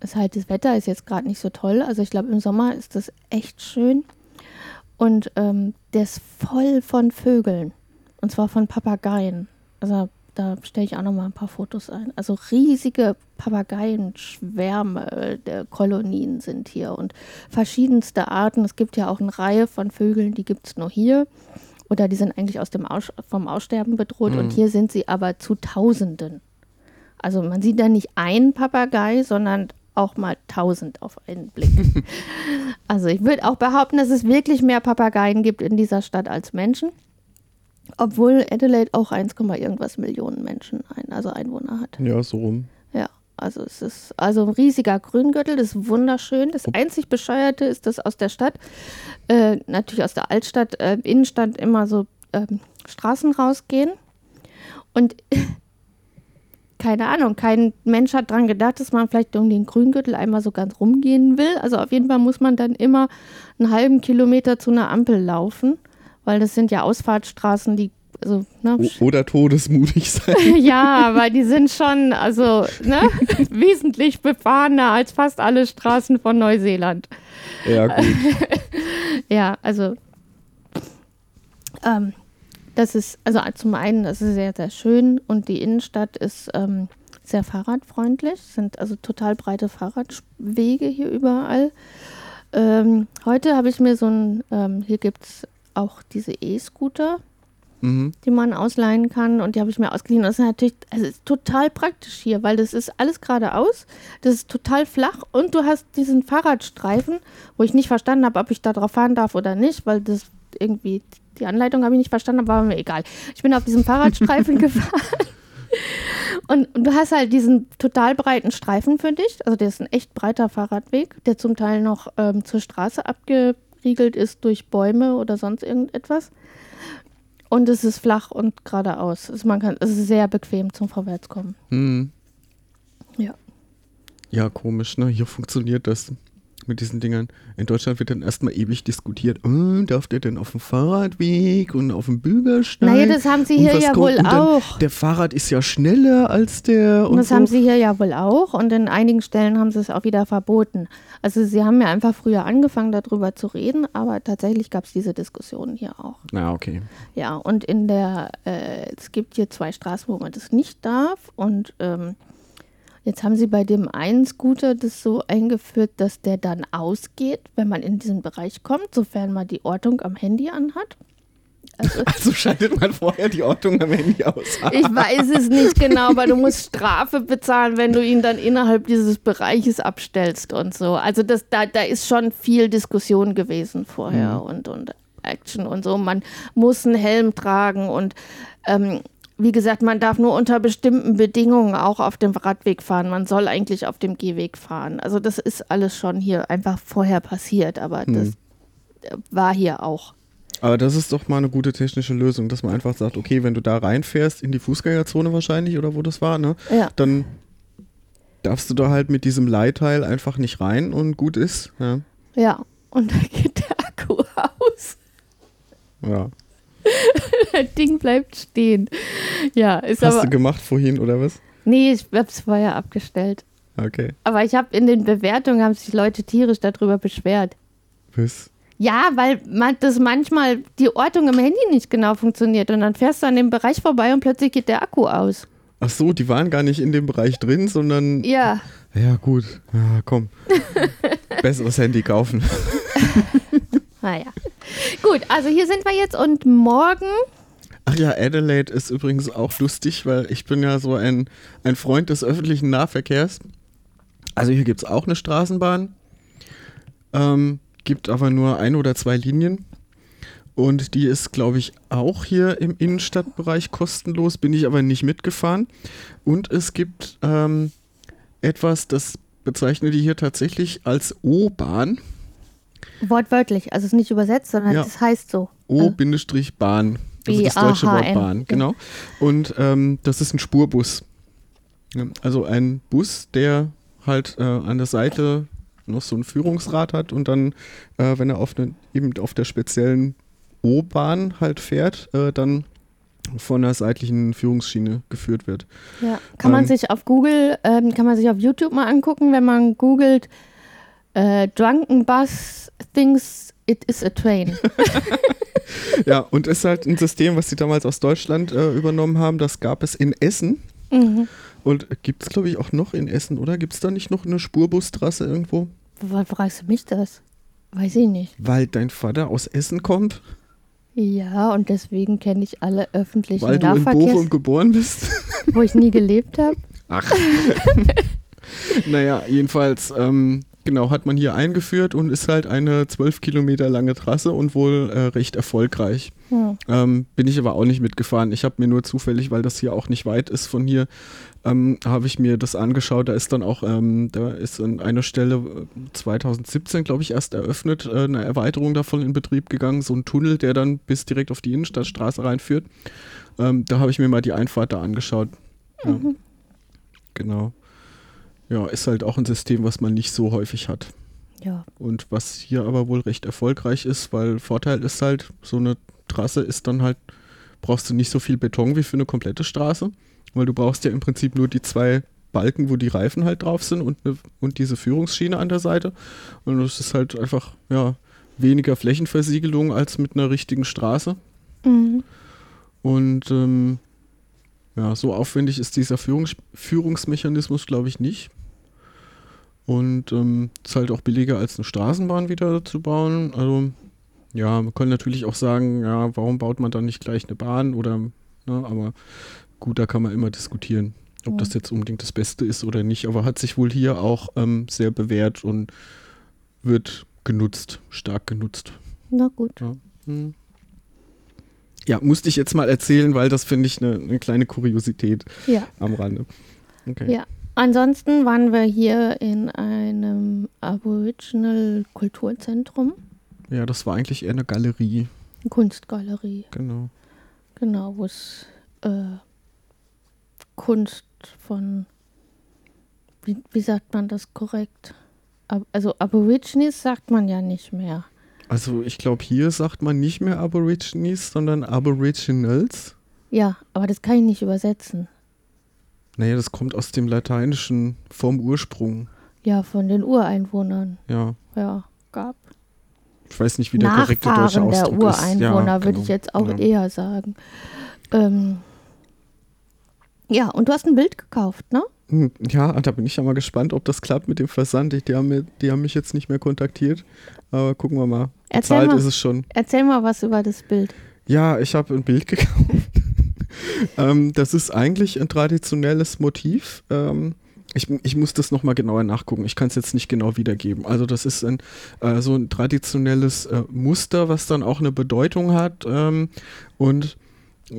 ist halt, das Wetter ist jetzt gerade nicht so toll. Also ich glaube, im Sommer ist das echt schön. Und ähm, der ist voll von Vögeln. Und zwar von Papageien. Also da stelle ich auch noch mal ein paar Fotos ein. Also riesige Papageienschwärme äh, der Kolonien sind hier und verschiedenste Arten. Es gibt ja auch eine Reihe von Vögeln, die gibt es nur hier. Oder die sind eigentlich aus dem Aus vom Aussterben bedroht. Und Mhm. hier sind sie aber zu Tausenden. Also man sieht da nicht einen Papagei, sondern auch mal tausend auf einen Blick. (laughs) also ich würde auch behaupten, dass es wirklich mehr Papageien gibt in dieser Stadt als Menschen. Obwohl Adelaide auch 1, irgendwas Millionen Menschen, ein, also Einwohner hat. Ja, so rum. Ja, also es ist also ein riesiger Grüngürtel, das ist wunderschön. Das einzig Bescheuerte ist, dass aus der Stadt, äh, natürlich aus der Altstadt, äh, Innenstadt immer so ähm, Straßen rausgehen. Und keine Ahnung, kein Mensch hat dran gedacht, dass man vielleicht um den Grüngürtel einmal so ganz rumgehen will. Also auf jeden Fall muss man dann immer einen halben Kilometer zu einer Ampel laufen, weil das sind ja Ausfahrtsstraßen, die also, ne, oder todesmutig sein. (laughs) ja, aber die sind schon, also, ne, (laughs) wesentlich befahrener als fast alle Straßen von Neuseeland. ja, gut. (laughs) Ja, also, ähm, das ist, also zum einen, das ist sehr, sehr schön und die Innenstadt ist ähm, sehr fahrradfreundlich, Es sind also total breite Fahrradwege hier überall. Ähm, heute habe ich mir so ein, ähm, hier gibt es auch diese E-Scooter, Mhm. die man ausleihen kann und die habe ich mir ausgeliehen. Das ist natürlich also es ist total praktisch hier, weil das ist alles geradeaus, das ist total flach und du hast diesen Fahrradstreifen, wo ich nicht verstanden habe, ob ich da drauf fahren darf oder nicht, weil das irgendwie die Anleitung habe ich nicht verstanden, aber war mir egal. Ich bin auf diesem Fahrradstreifen (laughs) gefahren Und, und du hast halt diesen total breiten Streifen für dich. Also der ist ein echt breiter Fahrradweg, der zum Teil noch ähm, zur Straße abgeriegelt ist durch Bäume oder sonst irgendetwas. Und es ist flach und geradeaus. Also man kann, es ist sehr bequem zum Vorwärtskommen. Hm. Ja. Ja, komisch, ne? Hier funktioniert das mit diesen Dingern. In Deutschland wird dann erstmal ewig diskutiert, oh, darf der denn auf dem Fahrradweg und auf dem Bürgersteig? Naja, das haben sie hier ja wohl dann, auch. Der Fahrrad ist ja schneller als der und, das so. haben sie hier ja wohl auch und in einigen Stellen haben sie es auch wieder verboten. Also sie haben ja einfach früher angefangen, darüber zu reden, aber tatsächlich gab es diese Diskussionen hier auch. Na, okay. Ja, und in der, äh, es gibt hier zwei Straßen, wo man das nicht darf und ähm, jetzt haben sie bei dem einen Scooter das so eingeführt, dass der dann ausgeht, wenn man in diesen Bereich kommt, sofern man die Ortung am Handy anhat. Also (laughs) Also schaltet man vorher die Ortung am Handy aus. Ich weiß es nicht genau, aber du musst Strafe bezahlen, wenn du ihn dann innerhalb dieses Bereiches abstellst und so. Also das, da, da ist schon viel Diskussion gewesen vorher Mhm. und, und Action und so. Man muss einen Helm tragen und ähm, wie gesagt, man darf nur unter bestimmten Bedingungen auch auf dem Radweg fahren. Man soll eigentlich auf dem Gehweg fahren. Also das ist alles schon hier einfach vorher passiert, aber Mhm. das äh, war hier auch. Aber das ist doch mal eine gute technische Lösung, dass man einfach sagt, okay, wenn du da reinfährst, in die Fußgängerzone wahrscheinlich oder wo das war, ne? Ja. Dann darfst du da halt mit diesem Leitteil einfach nicht rein und gut ist. Ja. Ja, und da geht der Akku aus. ja. (laughs) Das Ding bleibt stehen. Ja, ist Hast aber. du gemacht vorhin oder was? Nee, ich hab's vorher abgestellt. Okay. Aber ich habe in den Bewertungen haben sich Leute tierisch darüber beschwert. Bis. Ja, weil man das manchmal die Ortung im Handy nicht genau funktioniert und dann fährst du an dem Bereich vorbei und plötzlich geht der Akku aus. Ach so, die waren gar nicht in dem Bereich drin, sondern. Ja, Ja, gut. Ja, komm. (laughs) Besseres Handy kaufen. (laughs) naja. Gut, also hier sind wir jetzt und morgen. Ach ja, Adelaide ist übrigens auch lustig, weil ich bin ja so ein, ein Freund des öffentlichen Nahverkehrs. Also hier gibt es auch eine Straßenbahn, ähm, gibt aber nur ein oder zwei Linien. Und die ist, glaube ich, auch hier im Innenstadtbereich kostenlos, bin ich aber nicht mitgefahren. Und es gibt ähm, etwas, das bezeichnen die hier tatsächlich als O-Bahn. Wortwörtlich, also es ist nicht übersetzt, sondern Ja. das heißt so. O-Bahn. Also das deutsche Wort B-A-H-N. Genau. Und ähm, das ist ein Spurbus. Also ein Bus, der halt äh, an der Seite noch so ein Führungsrad hat und dann, äh, wenn er auf ne, eben auf der speziellen O-Bahn halt fährt, äh, dann von der seitlichen Führungsschiene geführt wird. Ja, kann man Ähm, sich auf Google, ähm, kann man sich auf YouTube mal angucken, wenn man googelt äh, Drunken Bus thinks it is a train. (laughs) Ja, und ist halt ein System, was sie damals aus Deutschland äh, übernommen haben. Das gab es in Essen. mhm. Und gibt es, glaube ich, auch noch in Essen, oder? Gibt es da nicht noch eine Spurbustrasse irgendwo? Woher fragst du mich das? Weiß ich nicht. Weil dein Vater aus Essen kommt? Ja, und deswegen kenne ich alle öffentlichen Weil du in Bochum geboren bist? wo ich nie gelebt habe. Ach. (laughs) naja, jedenfalls, ähm, genau, hat man hier eingeführt und ist halt eine zwölf Kilometer lange Trasse und wohl äh, recht erfolgreich. Hm. Ähm, bin ich aber auch nicht mitgefahren. Ich habe mir nur zufällig, weil das hier auch nicht weit ist von hier, ähm, habe ich mir das angeschaut. Da ist dann auch, ähm, da ist an einer Stelle äh, 2017, glaube ich, erst eröffnet, äh, eine Erweiterung davon in Betrieb gegangen. So ein Tunnel, der dann bis direkt auf die Innenstadtstraße reinführt. Ähm, da habe ich mir mal die Einfahrt da angeschaut. Ja. Genau. Ja, ist halt auch ein System, was man nicht so häufig hat. Ja, Und was hier aber wohl recht erfolgreich ist, weil Vorteil ist halt, so eine Trasse ist dann halt, brauchst du nicht so viel Beton wie für eine komplette Straße, weil du brauchst ja im Prinzip nur die zwei Balken, wo die Reifen halt drauf sind und, ne, und diese Führungsschiene an der Seite. Und das ist halt einfach, ja, weniger Flächenversiegelung als mit einer richtigen Straße. mhm. Und ähm, ja, so aufwendig ist dieser Führungs Führungsmechanismus, glaube ich, nicht. Und ähm, ist halt auch billiger als eine Straßenbahn wieder zu bauen. Also ja, man kann natürlich auch sagen, ja, warum baut man dann nicht gleich eine Bahn oder, ne, aber gut, da kann man immer diskutieren, ob Ja. das jetzt unbedingt das Beste ist oder nicht. Aber hat sich wohl hier auch ähm, sehr bewährt und wird genutzt, stark genutzt. na gut. Hm. Ja, musste ich jetzt mal erzählen, weil das finde ich eine eine kleine Kuriosität Ja. am Rande. Okay. Ja. Ansonsten waren wir hier in einem Aboriginal Kulturzentrum, Ja, das war eigentlich eher eine Galerie. Kunstgalerie, Genau. genau, wo es äh, Kunst von, wie, wie sagt man das korrekt? Ab, also Aborigines sagt man ja nicht mehr. Also ich glaube, hier sagt man nicht mehr Aborigines, sondern Aboriginals. Ja, aber das kann ich nicht übersetzen. Naja, das kommt aus dem Lateinischen vom Ursprung. Ja, von den Ureinwohnern. Ja. Ja, gab. Ich weiß nicht, wie der korrekte deutsche Nachfahren der Ausdruck ist. Ureinwohner, Ja, würde genau. ich jetzt auch ja. eher sagen. Ähm, ja, und du hast ein Bild gekauft, ne? Hm, Ja, da bin ich ja mal gespannt, ob das klappt mit dem Versand. Die haben, mir, die haben mich jetzt nicht mehr kontaktiert. Aber gucken wir mal. Erzähl Bezahlt mal. ist es schon. Erzähl mal was über das Bild. Ja, ich habe ein Bild gekauft. (laughs) ähm, das ist eigentlich ein traditionelles Motiv. Ähm, ich, ich muss das nochmal genauer nachgucken. Ich kann es jetzt nicht genau wiedergeben. Also das ist ein, äh, so ein traditionelles äh, Muster, was dann auch eine Bedeutung hat. Ähm, und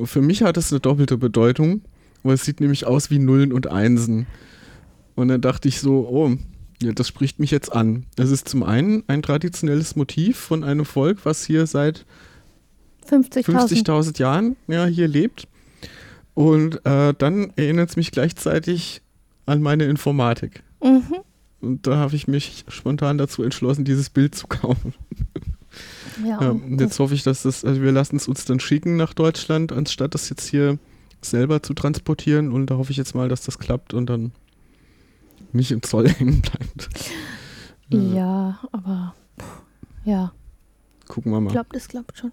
für mich hat es eine doppelte Bedeutung, weil es sieht nämlich aus wie Nullen und Einsen. Und dann dachte ich so, oh, ja, das spricht mich jetzt an. Es ist zum einen ein traditionelles Motiv von einem Volk, was hier seit 50.000. 50.000 Jahren ja, hier lebt. Und äh, dann erinnert es mich gleichzeitig an meine Informatik. Mhm. Und da habe ich mich spontan dazu entschlossen, dieses Bild zu kaufen. Ja, Ja, (laughs) und und jetzt hoffe ich, dass das, also wir lassen es uns dann schicken nach Deutschland, anstatt das jetzt hier selber zu transportieren. Und da hoffe ich jetzt mal, dass das klappt und dann nicht im Zoll (laughs) hängen bleibt. Äh, ja, aber pff, ja, Gucken wir ich mal. glaube, das klappt schon.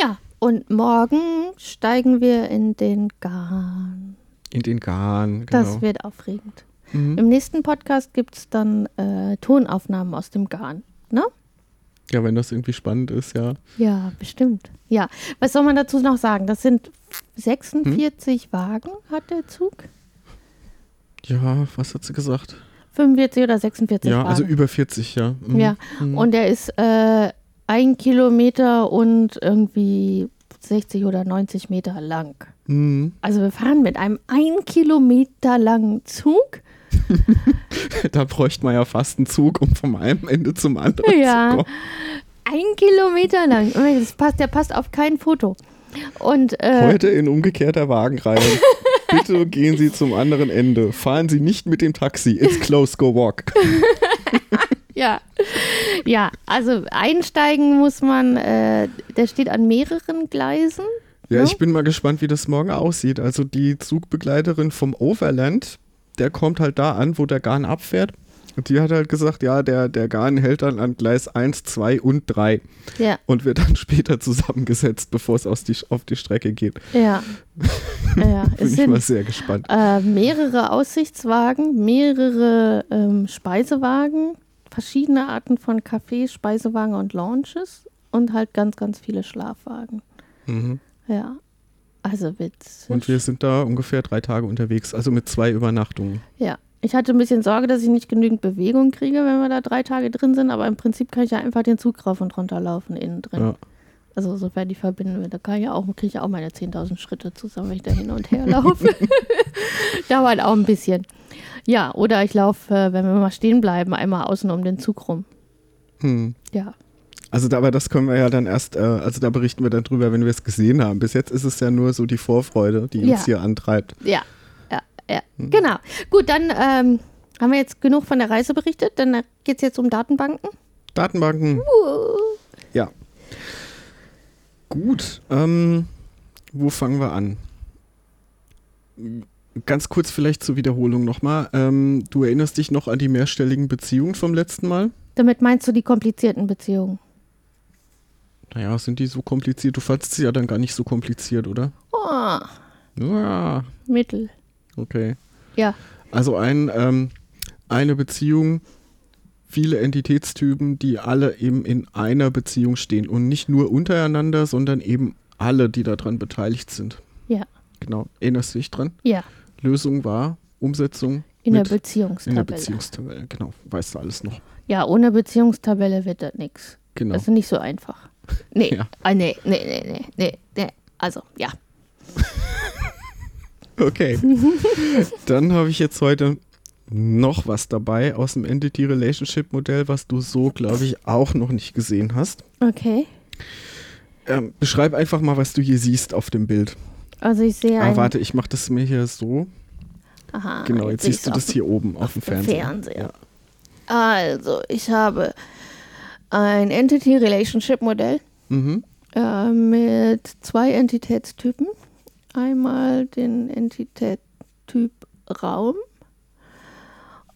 Ja, und morgen steigen wir in den Garn. In den Garn, genau. Das wird aufregend. mhm. Im nächsten Podcast gibt es dann äh, Tonaufnahmen aus dem Garn. Ne? Ja, wenn das irgendwie spannend ist, ja. Ja, bestimmt. Ja, was soll man dazu noch sagen? Das sind 46 Hm? Wagen, hat der Zug. Ja, was hat sie gesagt? 45 oder 46 Ja, Wagen. also über 40, ja. Mhm. Ja, Mhm. Und der ist äh, ein Kilometer und irgendwie 60 oder 90 Meter lang. Mhm. Also wir fahren mit einem ein Kilometer langen Zug. (laughs) Da bräuchte man ja fast einen Zug, um vom einen Ende zum anderen Ja. zu kommen. Ein Kilometer lang. Das passt, der passt auf kein Foto. Und äh, Heute in umgekehrter Wagenreihe. (laughs) Bitte gehen Sie zum anderen Ende. Fahren Sie nicht mit dem Taxi. It's close, go walk. (laughs) ja, ja, also einsteigen muss man, äh, der steht an mehreren Gleisen. Ja, Ja. ich bin mal gespannt, wie das morgen aussieht. Also die Zugbegleiterin vom Overland, der kommt halt da an, wo der Garn abfährt. Und die hat halt gesagt, ja, der, der Garn hält dann an Gleis 1, 2 und 3 Ja, und wird dann (laughs) später zusammengesetzt, bevor es aus die, auf die Strecke geht. ja. (laughs) ja, Bin es ich mal sind sehr gespannt. äh, mehrere Aussichtswagen, mehrere ähm, Speisewagen, verschiedene Arten von Cafés, Speisewagen und Lounges und halt ganz, ganz viele Schlafwagen. Mhm. Ja, also witzig. Und wir sind da ungefähr drei Tage unterwegs, also mit zwei Übernachtungen. Ja, ich hatte ein bisschen Sorge, dass ich nicht genügend Bewegung kriege, wenn wir da drei Tage drin sind, aber im Prinzip kann ich ja einfach den Zug rauf und runter laufen innen drin. Ja. Also sofern die verbinden wird, da kann ich ja auch, kriege ich ja auch meine 10.000 Schritte zusammen, wenn ich da hin und her laufe. (laughs) Dauert auch ein bisschen. Ja, oder ich laufe, äh, wenn wir mal stehen bleiben, einmal außen um den Zug rum. Hm. Ja, Also, da, aber das können wir ja dann erst, äh, also da berichten wir dann drüber, wenn wir es gesehen haben. Bis jetzt ist es ja nur so die Vorfreude, die uns Ja. hier antreibt. ja, ja, ja. Hm. Genau. Gut, dann ähm, haben wir jetzt genug von der Reise berichtet. Dann geht es jetzt um Datenbanken. Datenbanken. Ja. Gut. Ähm, wo fangen wir an? Ganz kurz vielleicht zur Wiederholung nochmal. Ähm, du erinnerst dich noch an die mehrstelligen Beziehungen vom letzten Mal? Damit meinst du die komplizierten Beziehungen? Naja, sind die so kompliziert? Du fandst sie ja dann gar nicht so kompliziert, oder? Oh, Ja, Mittel. okay. Ja, Also ein, ähm, eine Beziehung, viele Entitätstypen, die alle eben in einer Beziehung stehen und nicht nur untereinander, sondern eben alle, die daran beteiligt sind. ja, Genau. Erinnerst du dich dran? ja. Lösung war Umsetzung In der Beziehungstabelle. in der Beziehungstabelle. Genau. Weißt du alles noch? Ja, ohne Beziehungstabelle wird das nichts. Genau. Das ist nicht so einfach. Nee, (laughs) Ja. ah, nee, nee, nee, nee, nee, nee. Also, ja. (laughs) Okay. (laughs) Dann habe ich jetzt heute noch was dabei aus dem Entity Relationship Modell, was du so, glaube ich, auch noch nicht gesehen hast. Okay. Ähm, beschreib einfach mal, was du hier siehst auf dem Bild. Also ich sehe Ah, warte, ich mache das mir hier so. Aha, Genau, jetzt sehe siehst du das auf hier oben auf, dem Fernseher. Fernseher. Also, ich habe ein Entity Relationship Modell Mhm. äh, mit zwei Entitätstypen. Einmal den Entitättyp Raum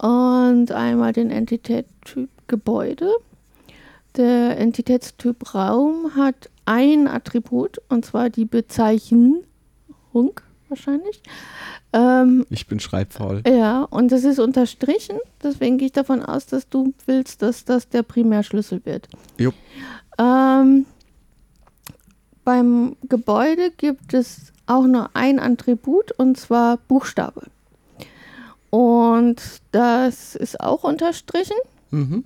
und einmal den Entitättyp Gebäude. Der Entitätstyp Raum hat ein Attribut und zwar die Bezeichnung wahrscheinlich. Ähm, Ich bin schreibfaul. ja, und das ist unterstrichen, deswegen gehe ich davon aus, dass du willst, dass das der Primärschlüssel wird. Ähm, beim Gebäude gibt es auch nur ein Attribut und zwar Buchstabe. Und das ist auch unterstrichen. Mhm.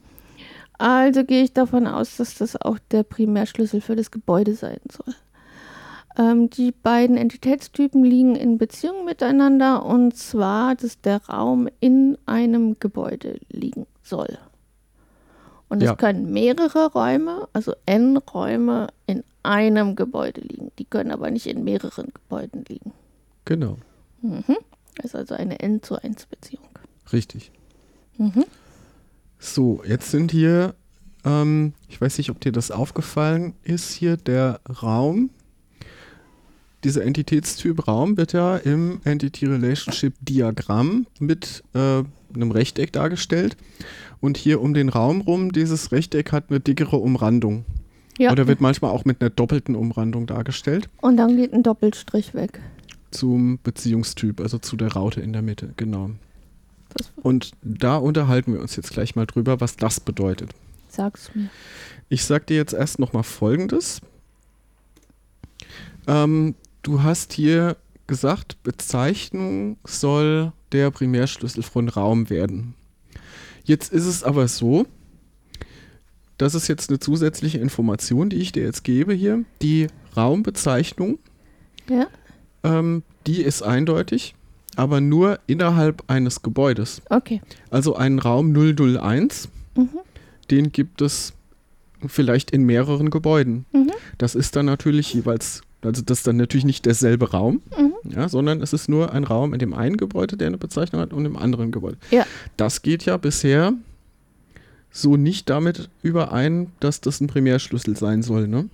Also gehe ich davon aus, dass das auch der Primärschlüssel für das Gebäude sein soll. Ähm, die beiden Entitätstypen liegen in Beziehung miteinander und zwar, dass der Raum in einem Gebäude liegen soll. Und Ja. es können mehrere Räume, also N-Räume, in einem Gebäude liegen. Die können aber nicht in mehreren Gebäuden liegen. Genau, Mhm. Das ist also eine N zu 1 Beziehung. richtig. Mhm. So, jetzt sind hier, ähm, ich weiß nicht, ob dir das aufgefallen ist, hier der Raum. Dieser Entitätstyp Raum wird ja im Entity Relationship Diagramm mit äh, einem Rechteck dargestellt. Und hier um den Raum rum, dieses Rechteck hat eine dickere Umrandung. Ja. Oder wird manchmal auch mit einer doppelten Umrandung dargestellt. Und dann geht ein Doppelstrich weg. Zum Beziehungstyp, also zu der Raute in der Mitte, genau. Und da unterhalten wir uns jetzt gleich mal drüber, was das bedeutet. sag's mir. Ich sag dir jetzt erst noch mal Folgendes. Ähm, du hast hier gesagt, Bezeichnung soll der Primärschlüssel von Raum werden. Jetzt ist es aber so, das ist jetzt eine zusätzliche Information, die ich dir jetzt gebe hier. Die Raumbezeichnung, Ja? Ähm, die ist eindeutig, aber nur innerhalb eines Gebäudes. Okay. Also einen Raum 001, Mhm. den gibt es vielleicht in mehreren Gebäuden. Mhm. Das ist dann natürlich jeweils, also das ist dann natürlich nicht derselbe Raum, Mhm. ja, sondern es ist nur ein Raum in dem einen Gebäude, der eine Bezeichnung hat und im anderen Gebäude. Ja. Das geht ja bisher so nicht damit überein, dass das ein Primärschlüssel sein soll, ne?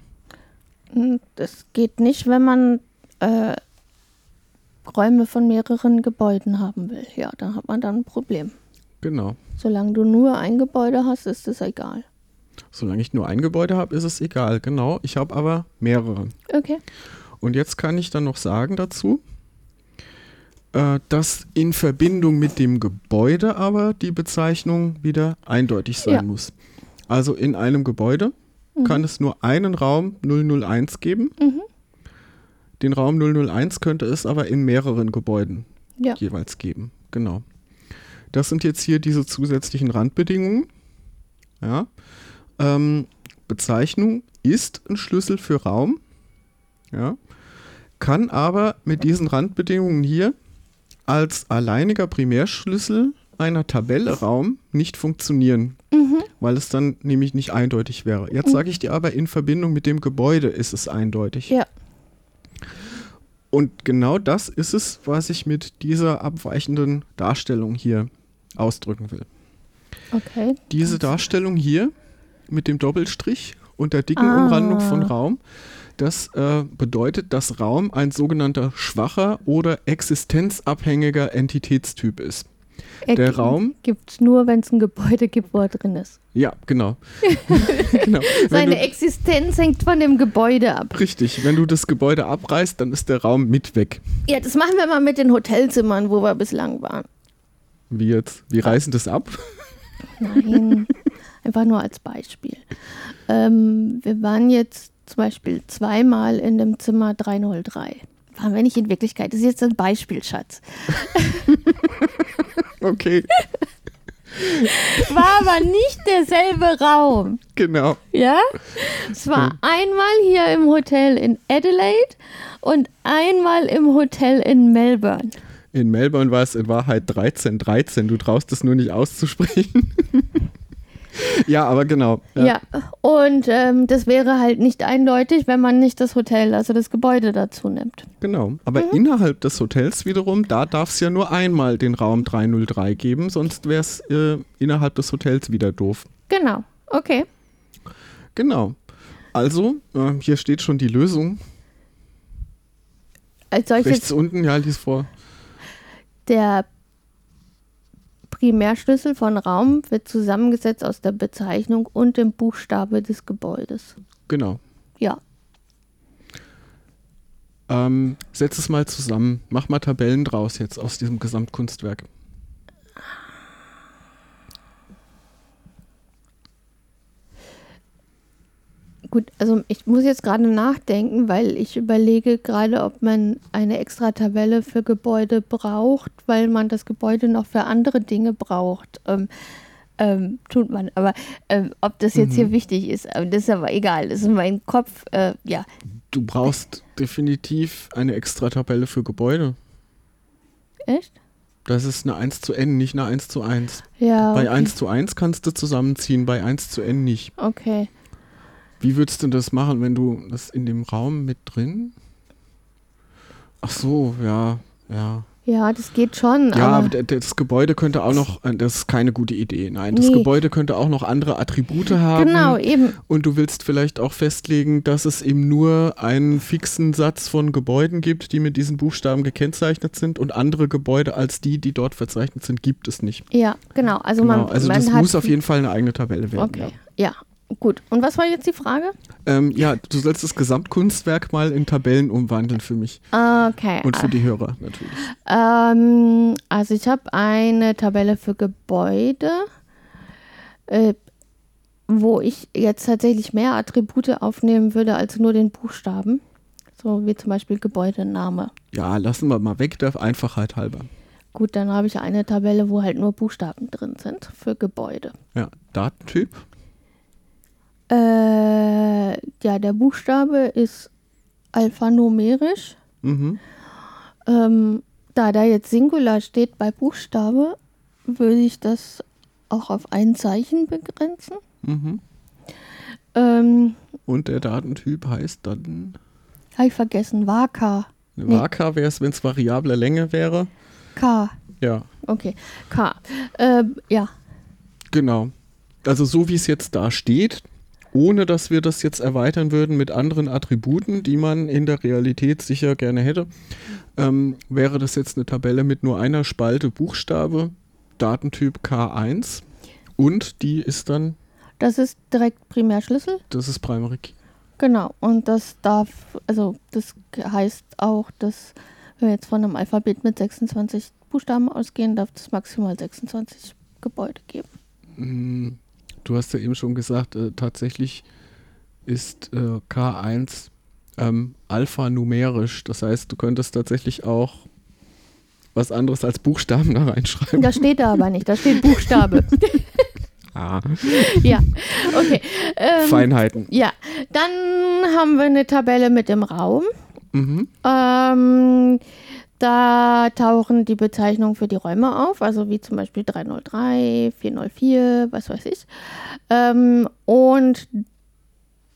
Mm, Das geht nicht, wenn man äh, Räume von mehreren Gebäuden haben will. Ja, dann hat man dann ein Problem. Genau. Solange du nur ein Gebäude hast, ist es egal. Solange ich nur ein Gebäude habe, ist es egal, genau. Ich habe aber mehrere. Okay. Und jetzt kann ich dann noch sagen dazu, äh, dass in Verbindung mit dem Gebäude aber die Bezeichnung wieder eindeutig sein Ja. muss. Also in einem Gebäude Mhm. kann es nur einen Raum 001 geben. Mhm. Den Raum 001 könnte es aber in mehreren Gebäuden Ja. jeweils geben. Genau. Das sind jetzt hier diese zusätzlichen Randbedingungen. Ja. Ähm, Bezeichnung ist ein Schlüssel für Raum. Ja. Kann aber mit diesen Randbedingungen hier als alleiniger Primärschlüssel einer Tabelle Raum nicht funktionieren, Mhm. weil es dann nämlich nicht eindeutig wäre. Jetzt sage ich dir aber, in Verbindung mit dem Gebäude ist es eindeutig. Ja. Und genau das ist es, was ich mit dieser abweichenden Darstellung hier ausdrücken will. Okay. Diese Darstellung hier mit dem Doppelstrich und der dicken Ah. Umrandung von Raum, das äh, bedeutet, dass Raum ein sogenannter schwacher oder existenzabhängiger Entitätstyp ist. Der Raum- gibt es nur, wenn es ein Gebäude gibt, wo er drin ist. Ja, genau. (laughs) genau. Seine du, Existenz hängt von dem Gebäude ab. richtig, wenn du das Gebäude abreißt, dann ist der Raum mit weg. Ja, das machen wir mal mit den Hotelzimmern, wo wir bislang waren. Wie jetzt? Wir reißen das ab? Nein, (laughs) einfach nur als Beispiel. Ähm, wir waren jetzt zum Beispiel zweimal in dem Zimmer 303. Waren wir nicht in Wirklichkeit. Das ist jetzt ein Beispiel, Schatz. (laughs) Okay. War aber nicht derselbe Raum. Genau. Ja? Es war einmal hier im Hotel in Adelaide und einmal im Hotel in Melbourne. In Melbourne war es in Wahrheit 1313. Du traust es nur nicht auszusprechen. (laughs) (laughs) ja, aber genau. Ja, und ähm, das wäre halt nicht eindeutig, wenn man nicht das Hotel, also das Gebäude dazu nimmt. Genau. Aber innerhalb des Hotels wiederum, da darf es ja nur einmal den Raum 303 geben, sonst wäre es äh, innerhalb des Hotels wieder doof. Genau, okay. Genau. Also, äh, hier steht schon die Lösung. Als solches Rechts unten, ja, lies vor. Der Primärschlüssel von Raum wird zusammengesetzt aus der Bezeichnung und dem Buchstabe des Gebäudes. Genau. Ja, Ähm, setz es mal zusammen. Mach mal Tabellen draus jetzt aus diesem Gesamtkunstwerk. Gut, also ich muss jetzt gerade nachdenken, weil ich überlege gerade, ob man eine extra Tabelle für Gebäude braucht, weil man das Gebäude noch für andere Dinge braucht. Ähm, ähm, tut man, aber ähm, ob das jetzt hier wichtig ist, das ist aber egal. Das ist mein Kopf, äh, ja. Du brauchst definitiv eine extra Tabelle für Gebäude. Echt? Das ist eine 1 zu N, nicht eine 1 zu 1. Ja. Bei okay. 1 zu 1 kannst du zusammenziehen, bei 1 zu N nicht. Okay. Wie würdest du das machen, wenn du das in dem Raum mit drin? Ach so, ja, ja. Ja, das geht schon, Ja, aber das Gebäude könnte auch noch, äh, das ist keine gute Idee. Nein, das Nee. Gebäude könnte auch noch andere Attribute haben. genau, eben. Und du willst vielleicht auch festlegen, dass es eben nur einen fixen Satz von Gebäuden gibt, die mit diesen Buchstaben gekennzeichnet sind und andere Gebäude als die, die dort verzeichnet sind, gibt es nicht. Ja, genau. Also Genau. man, Also man das hat muss auf jeden Fall eine eigene Tabelle werden. Okay. Ja, gut. Und was war jetzt die Frage? Ja. Ähm, ja, du sollst das Gesamtkunstwerk mal in Tabellen umwandeln für mich Okay. und für die Hörer natürlich. Ähm, also ich habe eine Tabelle für Gebäude, äh, wo ich jetzt tatsächlich mehr Attribute aufnehmen würde als nur den Buchstaben. So wie zum Beispiel Gebäudename. Ja, lassen wir mal weg, der Einfachheit halber. Gut, dann habe ich eine Tabelle, wo halt nur Buchstaben drin sind für Gebäude. Ja, Datentyp. Äh, ja, der Buchstabe ist alphanumerisch. Mhm. Ähm, da da jetzt Singular steht bei Buchstabe, würde ich das auch auf ein Zeichen begrenzen. Mhm. Ähm, Und der Datentyp heißt dann. habe ich vergessen, Nee. Vaka wäre es, wenn es variable Länge wäre. K. Ja, Okay, K. Ähm, ja, genau. Also so wie es jetzt da steht, ohne dass wir das jetzt erweitern würden mit anderen Attributen, die man in der Realität sicher gerne hätte, ähm, wäre das jetzt eine Tabelle mit nur einer Spalte Buchstabe, Datentyp K1 und die ist dann, das ist direkt Primärschlüssel. das ist Primary Key. Genau, und das darf, also das heißt auch, dass wenn wir jetzt von einem Alphabet mit 26 Buchstaben ausgehen, darf es maximal 26 Gebäude geben. Du hast ja eben schon gesagt, äh, tatsächlich ist äh, K1 ähm, alphanumerisch. Das heißt, du könntest tatsächlich auch was anderes als Buchstaben da reinschreiben. Das steht da aber nicht, da steht Buchstabe. (laughs) Ah, ja, okay. Ähm, Feinheiten. Ja, dann haben wir eine Tabelle mit dem Raum. Mhm. Ähm, da tauchen die Bezeichnungen für die Räume auf, also wie zum Beispiel 303, 404, was weiß ich. Ähm, und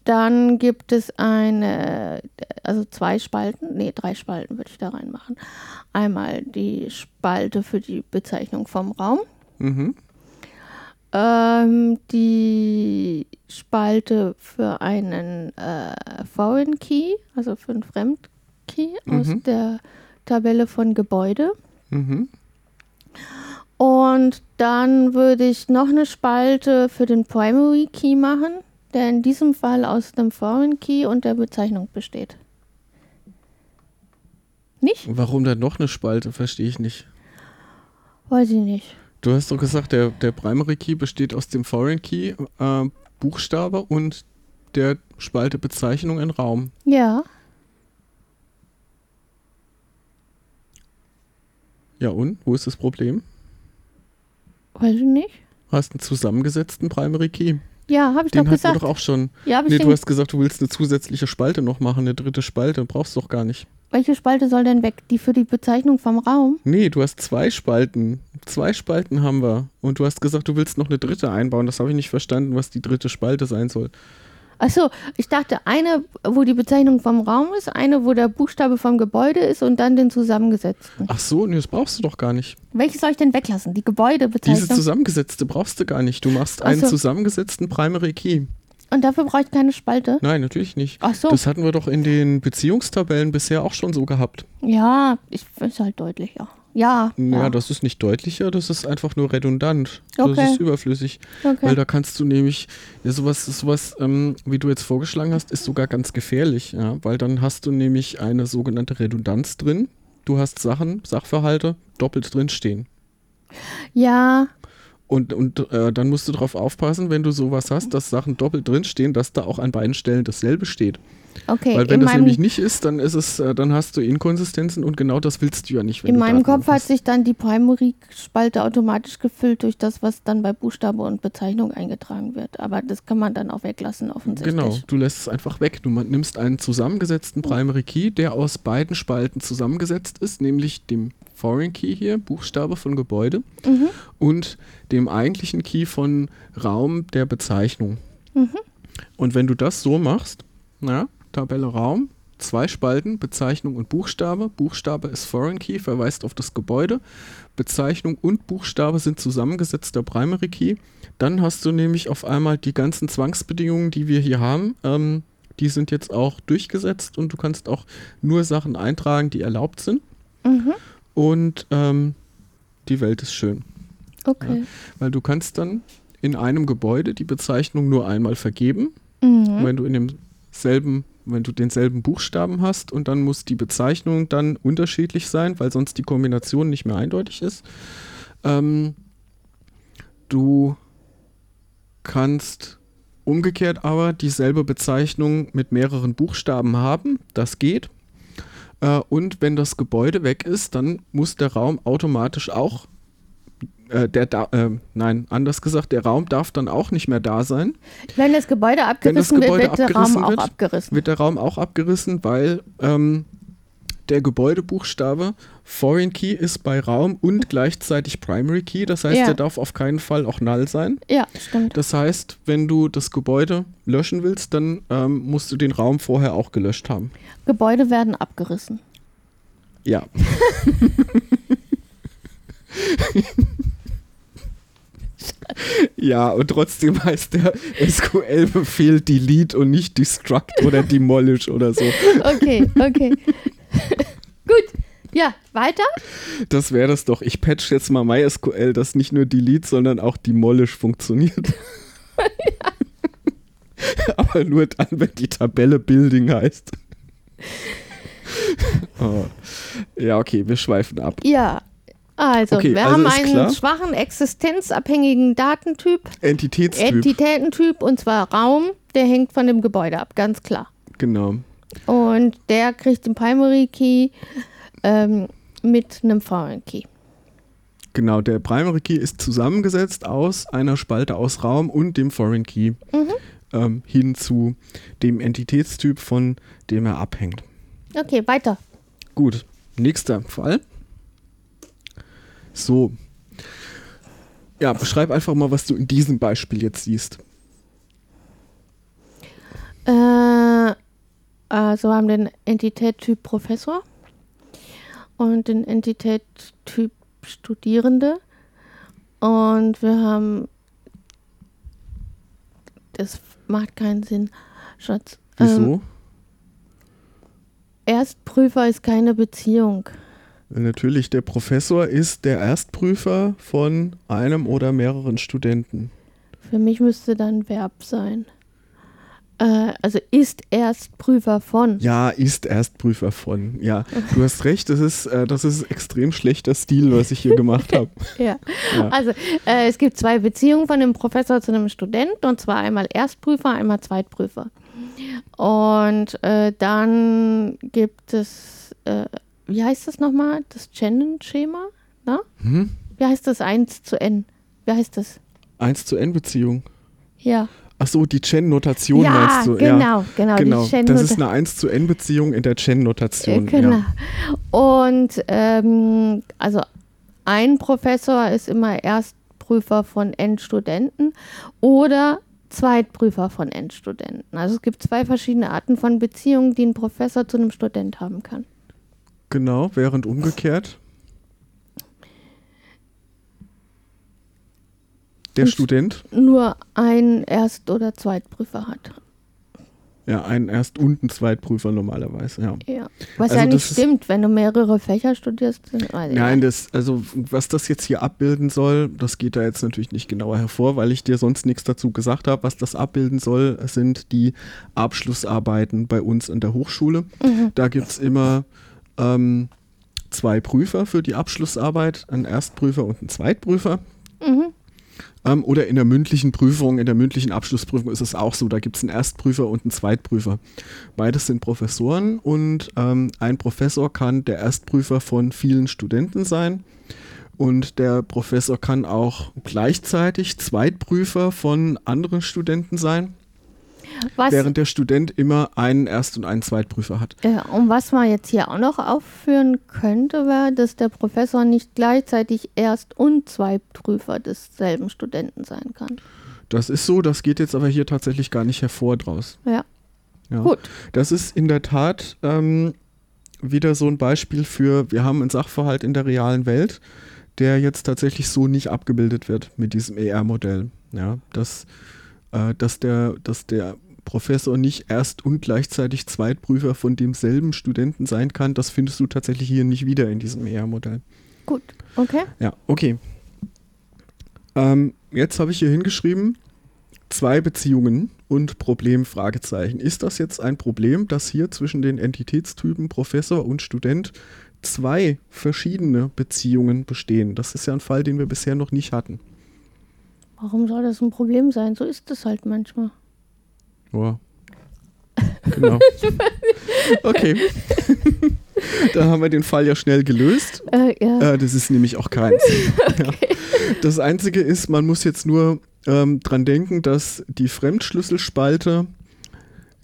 dann gibt es eine, also zwei Spalten, nee, drei Spalten würde ich da reinmachen. Einmal die Spalte für die Bezeichnung vom Raum, Mhm. ähm, die Spalte für einen äh, Foreign Key, also für einen Fremdkey aus Mhm. der Tabelle von Gebäude. Mhm. Und dann würde ich noch eine Spalte für den Primary Key machen, der in diesem Fall aus dem Foreign Key und der Bezeichnung besteht. Nicht? Warum dann noch eine Spalte? Verstehe ich nicht. Weiß ich nicht. Du hast doch gesagt, der, der Primary Key besteht aus dem Foreign Key, äh, Buchstabe und der Spalte Bezeichnung in Raum. Ja, Ja und? Wo ist das Problem? weiß ich nicht. hast einen zusammengesetzten Primary Key. Ja, habe ich Den doch hatten wir gesagt. doch auch schon. ja, hab ich Nee, den, du hast gesagt, du willst eine zusätzliche Spalte noch machen, eine dritte Spalte. Brauchst du doch gar nicht. welche Spalte soll denn weg? Die für die Bezeichnung vom Raum? Nee, du hast zwei Spalten. Zwei Spalten haben wir. Und du hast gesagt, du willst noch eine dritte einbauen. Das habe ich nicht verstanden, was die dritte Spalte sein soll. Achso, ich dachte, eine, wo die Bezeichnung vom Raum ist, eine, wo der Buchstabe vom Gebäude ist und dann den zusammengesetzten. Ach so, nee, das brauchst du doch gar nicht. Welche soll ich denn weglassen? Die Diese Gebäudebezeichnung? zusammengesetzte brauchst du gar nicht. Du machst Ach einen so. zusammengesetzten Primary Key. Und dafür brauche ich keine Spalte? Nein, natürlich nicht. Ach so. Das hatten wir doch in den Beziehungstabellen bisher auch schon so gehabt. Ja, ich ist halt deutlicher. Ja. Ja, ja. das ist nicht deutlicher, das ist einfach nur redundant. Das Okay. ist überflüssig. okay. Weil da kannst du nämlich, ja, sowas, sowas ähm, wie du jetzt vorgeschlagen hast, ist sogar ganz gefährlich, ja, weil dann hast du nämlich eine sogenannte Redundanz drin. Du hast Sachen, Sachverhalte doppelt drin stehen. ja, Und, und äh, dann musst du darauf aufpassen, wenn du sowas hast, dass Sachen doppelt drin stehen, dass da auch an beiden Stellen dasselbe steht. Okay. Weil wenn das meinem, nämlich nicht ist, dann ist es, äh, dann hast du Inkonsistenzen und genau das willst du ja nicht. In meinem Kopf hat hast. sich dann die Primary-Spalte automatisch gefüllt durch das, was dann bei Buchstabe und Bezeichnung eingetragen wird. Aber das kann man dann auch weglassen, offensichtlich. Genau, du lässt es einfach weg. Du nimmst einen zusammengesetzten Primary Key, der aus beiden Spalten zusammengesetzt ist, nämlich dem Foreign Key hier, Buchstabe von Gebäude, Mhm. und dem eigentlichen Key von Raum der Bezeichnung. Mhm. Und wenn du das so machst, na, Tabelle Raum, zwei Spalten, Bezeichnung und Buchstabe. Buchstabe ist Foreign Key, verweist auf das Gebäude. Bezeichnung und Buchstabe sind zusammengesetzter Primary Key. Dann hast du nämlich auf einmal die ganzen Zwangsbedingungen, die wir hier haben. Ähm, die sind jetzt auch durchgesetzt und du kannst auch nur Sachen eintragen, die erlaubt sind. Mhm. Und ähm, die Welt ist schön. Okay. Weil du kannst dann in einem Gebäude die Bezeichnung nur einmal vergeben, Mhm. wenn du in demselben, wenn du denselben Buchstaben hast und dann muss die Bezeichnung dann unterschiedlich sein, weil sonst die Kombination nicht mehr eindeutig ist. Ähm, du kannst umgekehrt aber dieselbe Bezeichnung mit mehreren Buchstaben haben, das geht. Äh, und wenn das Gebäude weg ist, dann muss der Raum automatisch auch äh, der da, äh, nein, anders gesagt, der Raum darf dann auch nicht mehr da sein. Wenn das Gebäude abgerissen Gebäude wird, wird der Raum auch wird, abgerissen. Wird der Raum auch abgerissen, weil ähm, der Gebäudebuchstabe Foreign Key ist bei Raum und gleichzeitig Primary Key. Das heißt, Ja. der darf auf keinen Fall auch null sein. Ja, stimmt. Das heißt, wenn du das Gebäude löschen willst, dann ähm, musst du den Raum vorher auch gelöscht haben. Gebäude werden abgerissen. Ja. (laughs) (laughs) ja, und trotzdem heißt der SQL-Befehl Delete und nicht Destruct oder Demolish oder so. Okay, okay. (laughs) Gut. Ja, weiter? Das wäre das doch. Ich patch jetzt mal MySQL, dass nicht nur Delete, sondern auch Demolish funktioniert. (laughs) (laughs) Aber nur dann, wenn die Tabelle Building heißt. oh. Ja, okay, wir schweifen ab. Ja. Also, Okay, wir also haben einen klar. schwachen existenzabhängigen Datentyp, Entitätstyp. Entitätentyp, und zwar Raum, der hängt von dem Gebäude ab, ganz klar. genau. Und der kriegt den Primary Key ähm, mit einem Foreign Key. Genau, der Primary Key ist zusammengesetzt aus einer Spalte aus Raum und dem Foreign Key Mhm. ähm, hin zu dem Entitätstyp, von dem er abhängt. Okay, weiter. Gut, nächster Fall. So. Ja, beschreib einfach mal, was du in diesem Beispiel jetzt siehst. Äh, also wir haben den Entitättyp Professor und den Entitättyp Studierende. Und wir haben. Das macht keinen Sinn, Schatz. Wieso? Ähm, Erstprüfer ist keine Beziehung. Natürlich, der Professor ist der Erstprüfer von einem oder mehreren Studenten. Für mich müsste dann Verb sein. Äh, also ist Erstprüfer von. Ja, ist Erstprüfer von. Ja, du hast recht, das ist, äh, das ist extrem schlechter Stil, was ich hier gemacht habe. (laughs) Ja. Ja. Also äh, es gibt zwei Beziehungen von einem Professor zu einem Studenten und zwar einmal Erstprüfer, einmal Zweitprüfer. Und äh, dann gibt es, äh, wie heißt das nochmal? Das Shannon-Schema? Na? Hm? Wie heißt das 1 zu n? Wie heißt das? 1 zu N-Beziehung. Ja. Ach so, die Chen-Notation ja, meinst du? genau, ja, genau, genau. Die Chen das ist eine 1 zu N-Beziehung in der Chen-Notation. Genau. Ja. Und ähm, also ein Professor ist immer Erstprüfer von Endstudenten oder Zweitprüfer von Endstudenten. Also es gibt zwei verschiedene Arten von Beziehungen, die ein Professor zu einem Student haben kann. Genau, während umgekehrt. Der Und- Student, Nur ein Erst- oder Zweitprüfer hat. ja, ein Erst- und ein Zweitprüfer normalerweise, ja. Ja. Was Also ja nicht ist- stimmt, wenn du mehrere Fächer studierst. Nein, nicht. das, also was das jetzt hier abbilden soll, das geht da jetzt natürlich nicht genauer hervor, weil ich dir sonst nichts dazu gesagt habe. Was das abbilden soll, sind die Abschlussarbeiten bei uns in der Hochschule. Mhm. Da gibt es immer ähm, zwei Prüfer für die Abschlussarbeit, einen Erstprüfer und einen Zweitprüfer. Mhm. Ähm, oder in der mündlichen Prüfung, in der mündlichen Abschlussprüfung ist es auch so, da gibt es einen Erstprüfer und einen Zweitprüfer. Beides sind Professoren und ähm, ein Professor kann der Erstprüfer von vielen Studenten sein und der Professor kann auch gleichzeitig Zweitprüfer von anderen Studenten sein, Was, während der Student immer einen Erst- und einen Zweitprüfer hat. äh, und was man jetzt hier auch noch aufführen könnte, wäre, dass der Professor nicht gleichzeitig Erst- und Zweitprüfer desselben Studenten sein kann. Das ist so, das geht jetzt aber hier tatsächlich gar nicht hervor draus. Ja, Ja. gut. Das ist in der Tat ähm, wieder so ein Beispiel für, wir haben einen Sachverhalt in der realen Welt, der jetzt tatsächlich so nicht abgebildet wird mit diesem ER-Modell. Ja, dass, äh, dass, der, dass der Professor nicht erst und gleichzeitig Zweitprüfer von demselben Studenten sein kann, das findest du tatsächlich hier nicht wieder in diesem ER-Modell. Gut, okay. Ja, okay. Ähm, jetzt habe ich hier hingeschrieben, zwei Beziehungen und Problem, Fragezeichen. Ist das jetzt ein Problem, dass hier zwischen den Entitätstypen Professor und Student zwei verschiedene Beziehungen bestehen? Das ist ja ein Fall, den wir bisher noch nicht hatten. Warum soll das ein Problem sein? So ist es halt manchmal. Ja. (laughs) Genau. Okay. (laughs) da haben wir den Fall ja schnell gelöst. Äh, ja. Äh, das ist nämlich auch keins. (laughs) ja. Das Einzige ist, man muss jetzt nur ähm, dran denken, dass die Fremdschlüsselspalte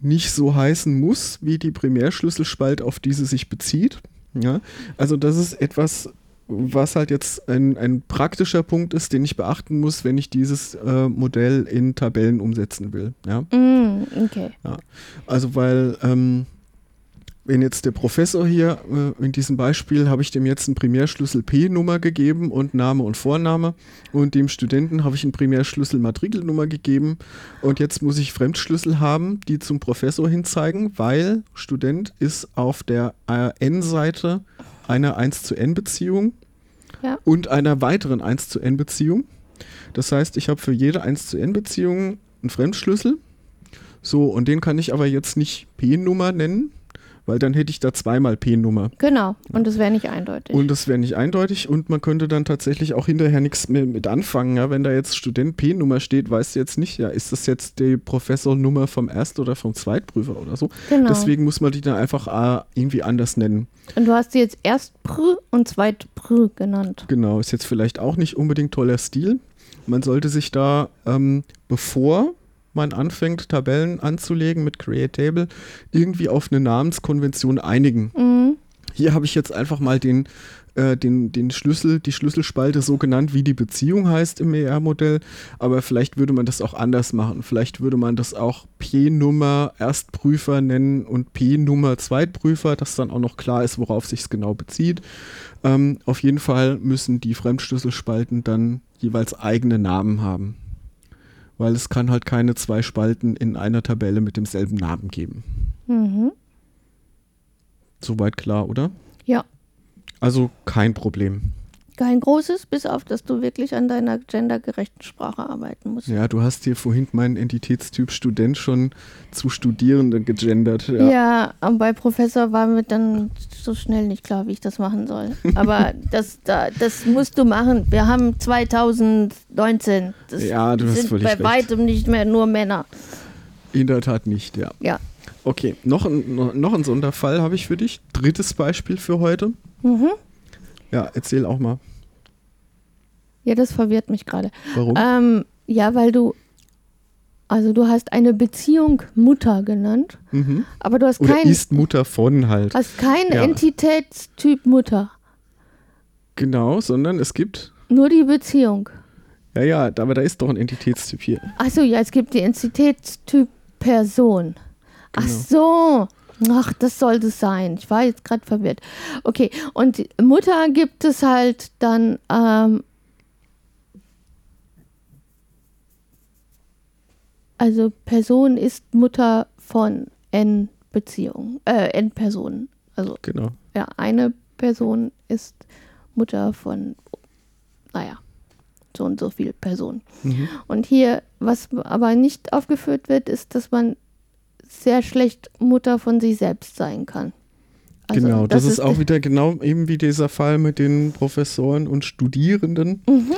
nicht so heißen muss, wie die Primärschlüsselspalte, auf die sie sich bezieht. Ja? Also das ist etwas, was halt jetzt ein, ein praktischer Punkt ist, den ich beachten muss, wenn ich dieses äh, Modell in Tabellen umsetzen will. Ja? Mm, okay. Also weil, ähm, wenn jetzt der Professor hier, äh, in diesem Beispiel, habe ich dem jetzt einen Primärschlüssel P-Nummer gegeben und Name und Vorname und dem Studenten habe ich einen Primärschlüssel Matrikelnummer gegeben und jetzt muss ich Fremdschlüssel haben, die zum Professor hin zeigen, weil Student ist auf der äh, N-Seite einer 1 zu N-Beziehung Ja. und einer weiteren 1 zu N-Beziehung. Das heißt, ich habe für jede 1 zu N-Beziehung einen Fremdschlüssel. So, und den kann ich aber jetzt nicht P-Nummer nennen, weil dann hätte ich da zweimal P-Nummer. Genau. Und das wäre nicht eindeutig. Und das wäre nicht eindeutig und man könnte dann tatsächlich auch hinterher nichts mehr mit anfangen. Ja? Wenn da jetzt Student P-Nummer steht, weißt du jetzt nicht, ja, ist das jetzt die Professornummer vom Erst- oder vom Zweitprüfer oder so. genau. Deswegen muss man die dann einfach äh, irgendwie anders nennen. und du hast sie jetzt erst Pr und zweit Pr genannt. Genau, ist jetzt vielleicht auch nicht unbedingt toller Stil. Man sollte sich da, ähm, bevor man anfängt, Tabellen anzulegen mit Create Table, irgendwie auf eine Namenskonvention einigen. Mhm. Hier habe ich jetzt einfach mal den, äh, den, den Schlüssel, die Schlüsselspalte so genannt, wie die Beziehung heißt im ER-Modell, aber vielleicht würde man das auch anders machen. Vielleicht würde man das auch P-Nummer Erstprüfer nennen und P-Nummer Zweitprüfer, dass dann auch noch klar ist, worauf sich es genau bezieht. Ähm, auf jeden Fall müssen die Fremdschlüsselspalten dann jeweils eigene Namen haben. Weil es kann halt keine zwei Spalten in einer Tabelle mit demselben Namen geben. Mhm. Soweit klar, oder? Ja. Also kein Problem. Kein großes, bis auf, dass du wirklich an deiner gendergerechten Sprache arbeiten musst. Ja, du hast hier vorhin meinen Entitätstyp Student schon zu Studierenden gegendert. Ja, Ja. und bei Professor war mir dann so schnell nicht klar, wie ich das machen soll. (laughs) Aber das, da, das musst du machen. Wir haben 2019. Das Ja, du hast sind bei recht. weitem nicht mehr nur Männer. In der Tat nicht, ja. Ja. Okay, noch ein, noch ein Sonderfall habe ich für dich. Drittes Beispiel für heute. Mhm. Ja, erzähl auch mal. Ja, das verwirrt mich gerade. Warum? Ähm, Ja, weil du, also du hast eine Beziehung Mutter genannt, Mhm. aber du hast Oder keinen ist Mutter von halt. hast keinen Ja. Entitätstyp Mutter. Genau, sondern es gibt. Nur die Beziehung. Ja, ja, aber da ist doch ein Entitätstyp hier. Achso, ja, es gibt die Entitätstyp Person. Ach Genau. so. Ach, das sollte es sein. Ich war jetzt gerade verwirrt. Okay, und die Mutter gibt es halt dann, ähm, also Person ist Mutter von N Beziehungen, äh, N Personen. Also Genau. ja, eine Person ist Mutter von, naja, so und so viele Personen. Mhm. Und hier, was aber nicht aufgeführt wird, ist, dass man sehr schlecht Mutter von sich selbst sein kann. Also, genau, das, ist auch wieder genau eben wie dieser Fall mit den Professoren und Studierenden, Mhm.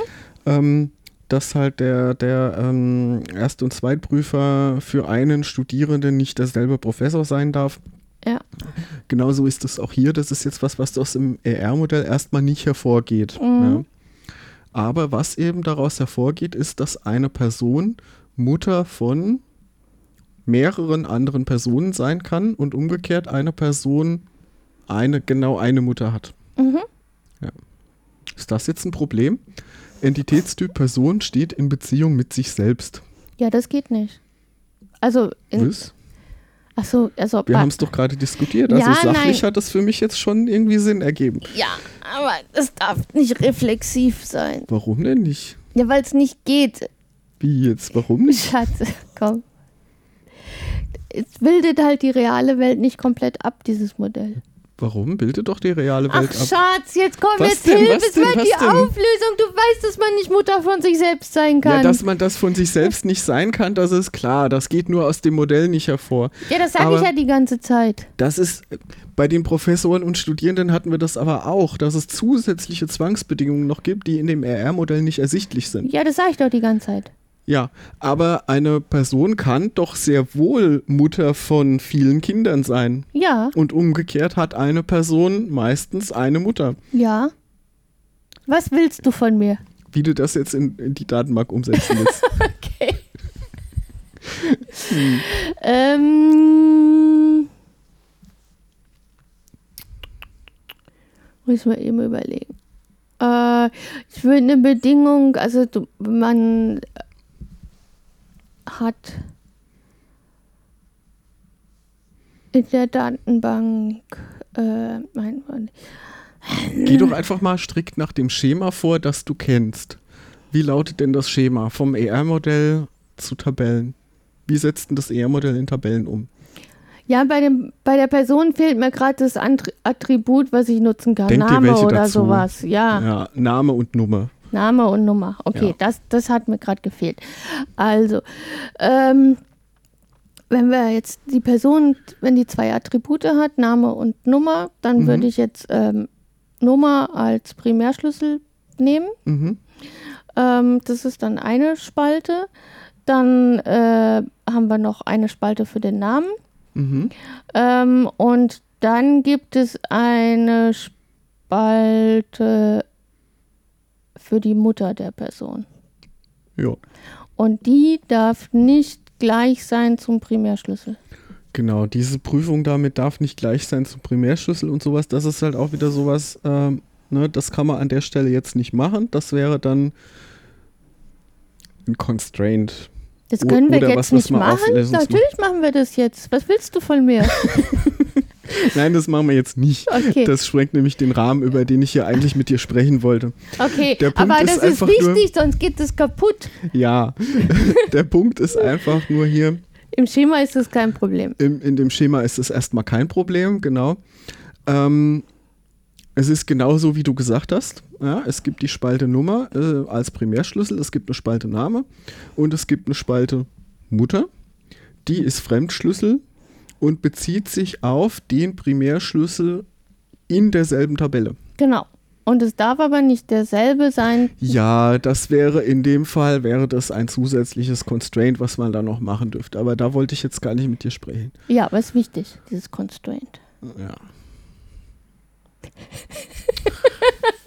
ähm, dass halt der, der ähm, Erst- und Zweitprüfer für einen Studierenden nicht derselbe Professor sein darf. Ja. Genauso ist es auch hier. Das ist jetzt was, was aus dem ER-Modell erstmal nicht hervorgeht. Mhm. Ja. Aber was eben daraus hervorgeht, ist, dass eine Person Mutter von mehreren anderen Personen sein kann und umgekehrt eine Person eine, genau eine Mutter hat. Mhm. Ist das jetzt ein Problem? Entitätstyp Person steht in Beziehung mit sich selbst. Ja, das geht nicht. Also, in, Was? ach so, also, Wir haben es doch gerade diskutiert. Also Ja, sachlich nein. hat das für mich jetzt schon irgendwie Sinn ergeben. ja, aber es darf nicht reflexiv sein. Warum denn nicht? Ja, weil es nicht geht. Wie jetzt? Warum nicht? Schatz, komm. Es bildet halt die reale Welt nicht komplett ab, dieses Modell. Warum? Bildet doch die reale Ach Welt ab. Schatz, jetzt komm, Was jetzt denn, hilf, es wird die denn? Auflösung. Du weißt, dass man nicht Mutter von sich selbst sein Ja, kann. dass man das von sich selbst nicht sein kann, das ist klar. Das geht nur aus dem Modell nicht hervor. Ja, das sage ich ja die ganze Zeit. Das ist, bei den Professoren und Studierenden hatten wir das aber auch, dass es zusätzliche Zwangsbedingungen noch gibt, die in dem RR-Modell nicht ersichtlich sind. Ja, das sage ich doch die ganze Zeit. Ja, aber eine Person kann doch sehr wohl Mutter von vielen Kindern sein. Ja, Und umgekehrt hat eine Person meistens eine Mutter. ja. Was willst du von mir? Wie du das jetzt in, in die Datenbank umsetzen willst. (laughs) Okay. ähm. Muss ich mal eben überlegen. Äh, ich will eine Bedingung, also du, man hat in der Datenbank, äh, mein, Geh doch einfach mal strikt nach dem Schema vor, das du kennst. Wie lautet denn das Schema vom ER-Modell zu Tabellen? Wie setzt denn das ER-Modell in Tabellen um? Ja, bei, dem, bei der Person fehlt mir gerade das Attribut, was ich nutzen kann. Denk Name oder dazu. sowas. Ja, Ja, Name und Nummer. Name und Nummer. Okay, Ja. das, das hat mir gerade gefehlt. Also, ähm, wenn wir jetzt die Person, wenn die zwei Attribute hat, Name und Nummer, dann Mhm. würde ich jetzt ähm, Nummer als Primärschlüssel nehmen. Mhm. Ähm, das ist dann eine Spalte. Dann äh, haben wir noch eine Spalte für den Namen. Mhm. Ähm, und dann gibt es eine Spalte für die Mutter der Person. Ja, Und die darf nicht gleich sein zum Primärschlüssel. genau. Diese Prüfung damit darf nicht gleich sein zum Primärschlüssel und sowas. Das ist halt auch wieder sowas, ähm, ne, das kann man an der Stelle jetzt nicht machen. Das wäre dann ein Constraint. Das können wir jetzt was, nicht machen. Natürlich machen wir das jetzt. Was willst du von mir? (laughs) (laughs) Nein, das machen wir jetzt nicht. Okay, Das sprengt nämlich den Rahmen, über den ich hier eigentlich mit dir sprechen wollte. okay. der Punkt aber ist das ist nur- wichtig, sonst geht es kaputt. Ja, (laughs) der Punkt ist einfach nur hier, Im Schema ist das kein Problem. im, in dem Schema ist es erstmal kein Problem, genau. Ähm, es ist genauso, wie du gesagt hast. Ja, es gibt die Spalte Nummer äh, als Primärschlüssel, es gibt eine Spalte Name und es gibt eine Spalte Mutter. Die ist Fremdschlüssel und bezieht sich auf den Primärschlüssel in derselben Tabelle. Genau. Und es darf aber nicht derselbe sein. Ja, das wäre in dem Fall, wäre das ein zusätzliches Constraint, was man da noch machen dürfte. Aber da wollte ich jetzt gar nicht mit dir sprechen. Ja, aber ist wichtig, dieses Constraint. Ja. (laughs)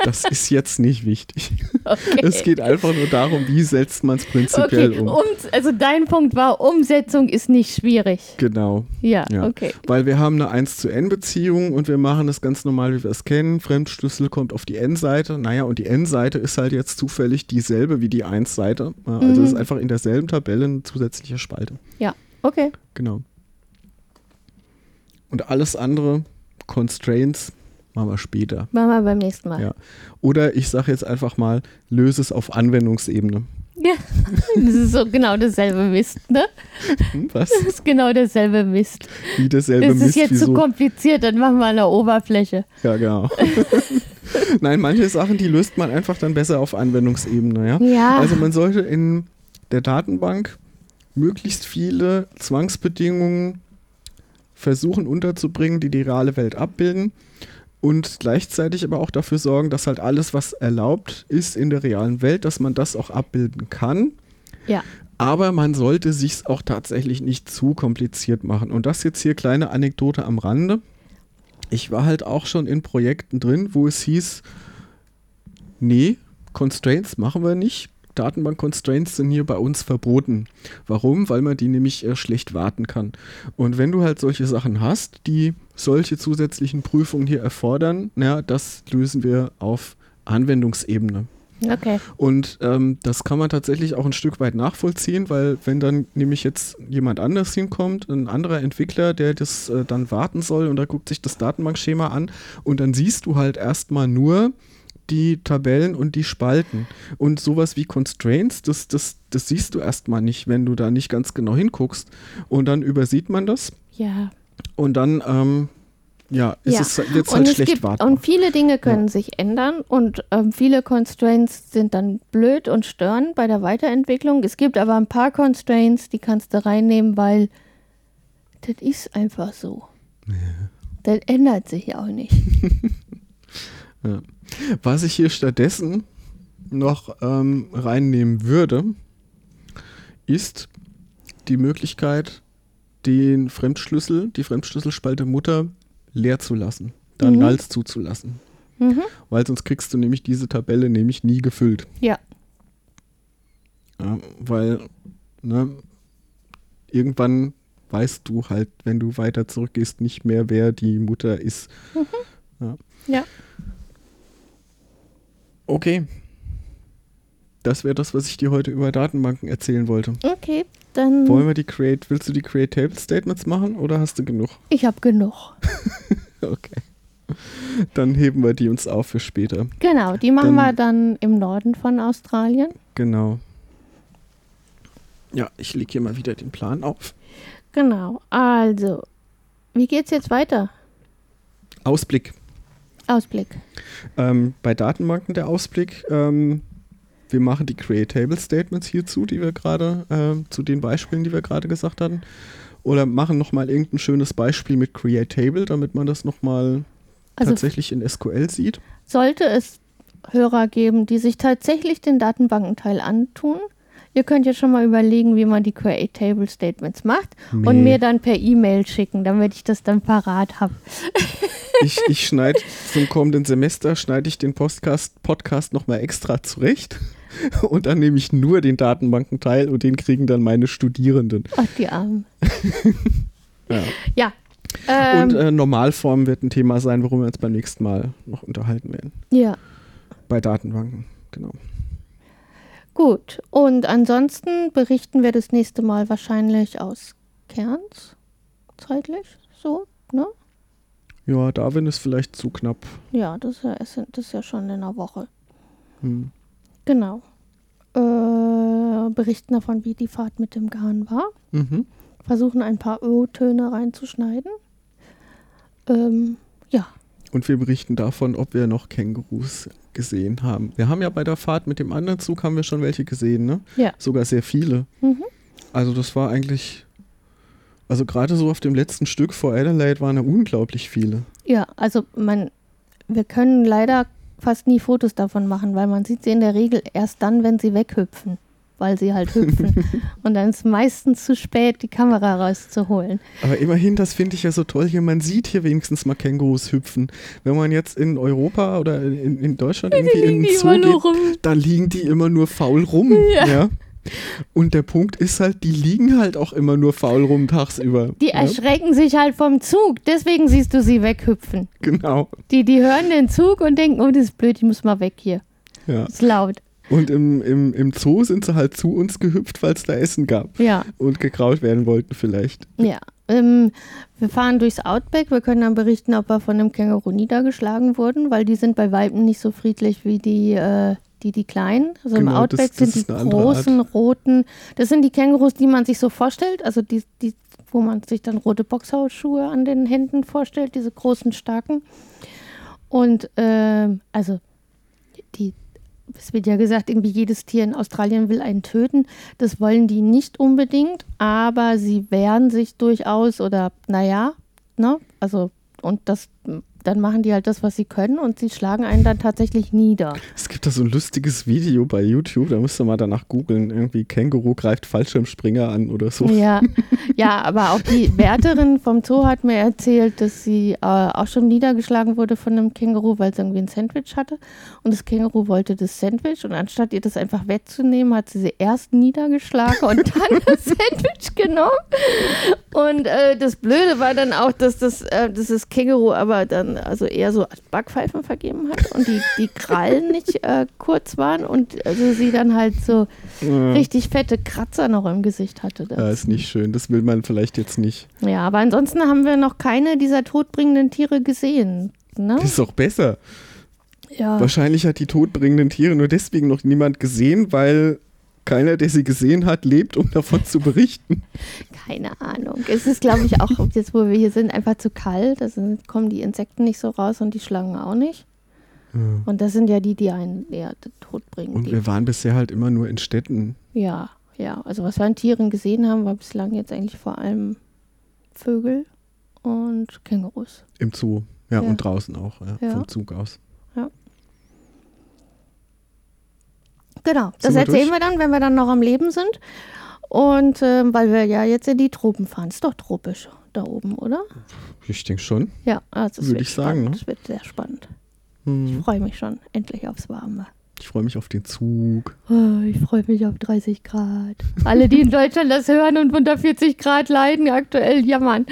Das ist jetzt nicht wichtig. Okay. Es geht einfach nur darum, wie setzt man es prinzipiell okay. um. um. Also dein Punkt war, Umsetzung ist nicht schwierig. Genau. Ja, Ja. okay. Weil wir haben eine 1 zu N-Beziehung und wir machen das ganz normal, wie wir es kennen. Fremdschlüssel kommt auf die N-Seite. Naja, und die N-Seite ist halt jetzt zufällig dieselbe wie die 1-Seite. Ja, Also Mhm. es ist einfach in derselben Tabelle eine zusätzliche Spalte. Ja, okay. Genau. Und alles andere, Constraints, machen wir später. Machen wir beim nächsten Mal. Ja. Oder ich sage jetzt einfach mal, löse es auf Anwendungsebene. Ja. (laughs) Das ist so genau dasselbe Mist, ne? Hm, was? Das ist genau derselbe Mist. Wie dasselbe Das ist Mist, jetzt zu wieso? kompliziert, dann machen wir an der Oberfläche. Ja, genau. (laughs) Nein, manche Sachen, die löst man einfach dann besser auf Anwendungsebene, ja. Ja. Also man sollte in der Datenbank möglichst viele Zwangsbedingungen versuchen unterzubringen, die die reale Welt abbilden und gleichzeitig aber auch dafür sorgen, dass halt alles, was erlaubt ist in der realen Welt, dass man das auch abbilden kann. Ja. Aber man sollte sich auch tatsächlich nicht zu kompliziert machen. Und das jetzt hier kleine Anekdote am Rande. Ich war halt auch schon in Projekten drin, wo es hieß, nee, Constraints machen wir nicht. Datenbank-Constraints sind hier bei uns verboten. Warum? Weil man die nämlich äh, schlecht warten kann. Und wenn du halt solche Sachen hast, die solche zusätzlichen Prüfungen hier erfordern, na, das lösen wir auf Anwendungsebene. Okay. Und ähm, das kann man tatsächlich auch ein Stück weit nachvollziehen, weil wenn dann nämlich jetzt jemand anders hinkommt, ein anderer Entwickler, der das äh, dann warten soll und da guckt sich das Datenbankschema an und dann siehst du halt erstmal nur die Tabellen und die Spalten. Und sowas wie Constraints, das, das, das siehst du erstmal nicht, wenn du da nicht ganz genau hinguckst. Und dann übersieht man das Ja. und dann ähm, ja, ist Ja. es, Und, halt es schlecht gibt, wartbar. und viele Dinge können sich ändern und ähm, viele Constraints sind dann blöd und stören bei der Weiterentwicklung. Es gibt aber ein paar Constraints, die kannst du reinnehmen, weil das ist einfach so. Das ändert sich auch nicht. (laughs) Ja. Was ich hier stattdessen noch ähm, reinnehmen würde, ist die Möglichkeit, den Fremdschlüssel, die Fremdschlüsselspalte Mutter leer zu lassen, dann Mhm. Nulls zuzulassen. Mhm. Weil sonst kriegst du nämlich diese Tabelle nämlich nie gefüllt. Ja. Ja, weil ne, irgendwann weißt du halt, wenn du weiter zurückgehst, nicht mehr, wer die Mutter ist. Ja. Ja. Okay. Das wäre das, was ich dir heute über Datenbanken erzählen wollte. Okay, dann. Wollen wir die Create, willst du die Create Table Statements machen oder hast du genug? Ich habe genug. (laughs) Okay. Dann heben wir die uns auf für später. Genau, die machen Dann- wir dann im Norden von Australien. Genau. Ja, ich lege hier mal wieder den Plan auf. Genau, also, wie geht's jetzt weiter? Ausblick. Ausblick. Ähm, bei Datenbanken der Ausblick. Ähm, wir machen die Create Table Statements hierzu, die wir gerade, ähm, zu den Beispielen, die wir gerade gesagt hatten. Oder machen nochmal irgendein schönes Beispiel mit Create Table, damit man das nochmal Also tatsächlich in SQL sieht. sollte es Hörer geben, die sich tatsächlich den Datenbankenteil antun. Ihr könnt ja schon mal überlegen, wie man die Create Table Statements macht und Nee. mir dann per E-Mail schicken, damit ich das dann parat habe. (laughs) Ich, ich schneide zum kommenden Semester, schneide ich den Podcast, Podcast nochmal extra zurecht. (laughs) Und dann nehme ich nur den Datenbankenteil und den kriegen dann meine Studierenden. Ach, die Armen. (laughs) Ja. Ja. Ähm, und äh, Normalform wird ein Thema sein, worüber wir uns beim nächsten Mal noch unterhalten werden. ja, Bei Datenbanken, genau. Gut. Und ansonsten berichten wir das nächste Mal wahrscheinlich aus Kerns. Zeitlich so, ne? Ja, Darwin ist vielleicht zu knapp. Ja, das ist ja, das ist ja schon in einer Woche. Hm. Genau. Äh, berichten davon, wie die Fahrt mit dem Garn war. Mhm. Versuchen ein paar Ö-Töne reinzuschneiden. Ähm, ja, Und wir berichten davon, ob wir noch Kängurus gesehen haben. Wir haben ja bei der Fahrt mit dem anderen Zug haben wir schon welche gesehen, ne? Ja. Sogar sehr viele. Mhm. Also das war eigentlich, also gerade so auf dem letzten Stück vor Adelaide waren ja unglaublich viele. ja, also man, wir können leider fast nie Fotos davon machen, weil man sieht sie in der Regel erst dann, wenn sie weghüpfen. Weil sie halt hüpfen. (laughs) und dann ist meistens zu spät, die Kamera rauszuholen. Aber immerhin, das finde ich ja so toll hier. Man sieht hier wenigstens mal Kängurus hüpfen. Wenn man jetzt in Europa oder in, in Deutschland irgendwie in den Zoo geht, da liegen die immer nur faul rum. ja. ja? Und der Punkt ist halt, die liegen halt auch immer nur faul rum tagsüber. Die erschrecken ja? sich halt vom Zug, deswegen siehst du sie weghüpfen. Genau. Die, die hören den Zug und denken, oh, das ist blöd, ich muss mal weg hier. Ja. Das ist laut. Und im, im, im Zoo sind sie halt zu uns gehüpft, weil es da Essen gab. Ja. Und gekraut werden wollten vielleicht. Ja. Ähm, wir fahren durchs Outback. Wir können dann berichten, ob wir von einem Känguru niedergeschlagen wurden, weil die sind bei Weitem nicht so friedlich wie die, äh, die, die kleinen. Also genau, im Outback das, das sind die großen, roten. Das sind die Kängurus, die man sich so vorstellt. Also die, die, wo man sich dann rote Boxhausschuhe an den Händen vorstellt, diese großen, starken. Und äh, also die, es wird ja gesagt, irgendwie jedes Tier in Australien will einen töten. Das wollen die nicht unbedingt, aber sie wehren sich durchaus oder naja, ne? Also, und das dann machen die halt das, was sie können und sie schlagen einen dann tatsächlich nieder. Es gibt da so ein lustiges Video bei YouTube, da musst du mal danach googeln, irgendwie Känguru greift Fallschirmspringer an oder so. Ja, (laughs) ja aber auch die Wärterin vom Zoo hat mir erzählt, dass sie äh, auch schon niedergeschlagen wurde von einem Känguru, weil sie irgendwie ein Sandwich hatte und das Känguru wollte das Sandwich und anstatt ihr das einfach wegzunehmen, hat sie sie erst niedergeschlagen und dann (laughs) das Sandwich genommen und äh, das Blöde war dann auch, dass das, äh, dass das Känguru aber dann also eher so Backpfeifen vergeben hat und die, die Krallen nicht äh, kurz waren und also sie dann halt so ja. richtig fette Kratzer noch im Gesicht hatte. Das. Ja, ist nicht schön. Das will man vielleicht jetzt nicht. Ja, aber ansonsten haben wir noch keine dieser todbringenden Tiere gesehen. Ne? Das ist auch besser. Ja. Wahrscheinlich hat die todbringenden Tiere nur deswegen noch niemand gesehen, weil keiner, der sie gesehen hat, lebt, um davon zu berichten. (laughs) Keine Ahnung. Es ist, glaube ich, auch jetzt, wo wir hier sind, einfach zu kalt. Da kommen die Insekten nicht so raus und die Schlangen auch nicht. Ja. Und das sind ja die, die einen eher tot bringen. Und wir waren bisher halt immer nur in Städten. Ja, ja. Also was wir an Tieren gesehen haben, war bislang jetzt eigentlich vor allem Vögel und Kängurus. Im Zoo, ja, ja. und draußen auch, vom Zug aus. Genau, das erzählen wir, wir dann, wenn wir dann noch am Leben sind. Und äh, weil wir ja jetzt in die Tropen fahren. Ist doch tropisch da oben, oder? Ich denke schon. Ja, also würde ich sagen. Ne? Das wird sehr spannend. Hm. Ich freue mich schon endlich aufs Warme. Ich freue mich auf den Zug. Oh, ich freue mich auf 30 Grad. Alle, die in (laughs) Deutschland das hören und unter 40 Grad leiden, aktuell jammern.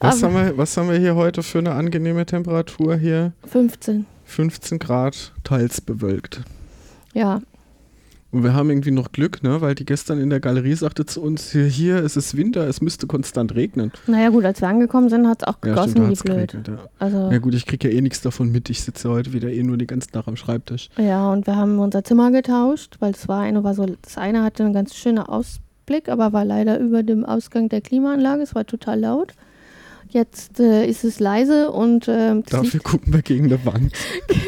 Was, haben wir, was haben wir hier heute für eine angenehme Temperatur hier? 15. 15 Grad, teils bewölkt. Ja, und wir haben irgendwie noch Glück, ne? weil die gestern in der Galerie sagte zu uns, hier, hier es ist Winter, es müsste konstant regnen. Naja gut, als wir angekommen sind, hat es auch gegossen ja, stimmt, wie blöd. Geregnet, ja. Also ja gut, ich kriege ja eh nichts davon mit. Ich sitze heute wieder eh nur den ganzen Tag am Schreibtisch. Ja, und wir haben unser Zimmer getauscht, weil das war eine war so, das eine hatte einen ganz schönen Ausblick, aber war leider über dem Ausgang der Klimaanlage. Es war total laut. Jetzt äh, ist es leise und äh, dafür gucken wir gegen eine Wand.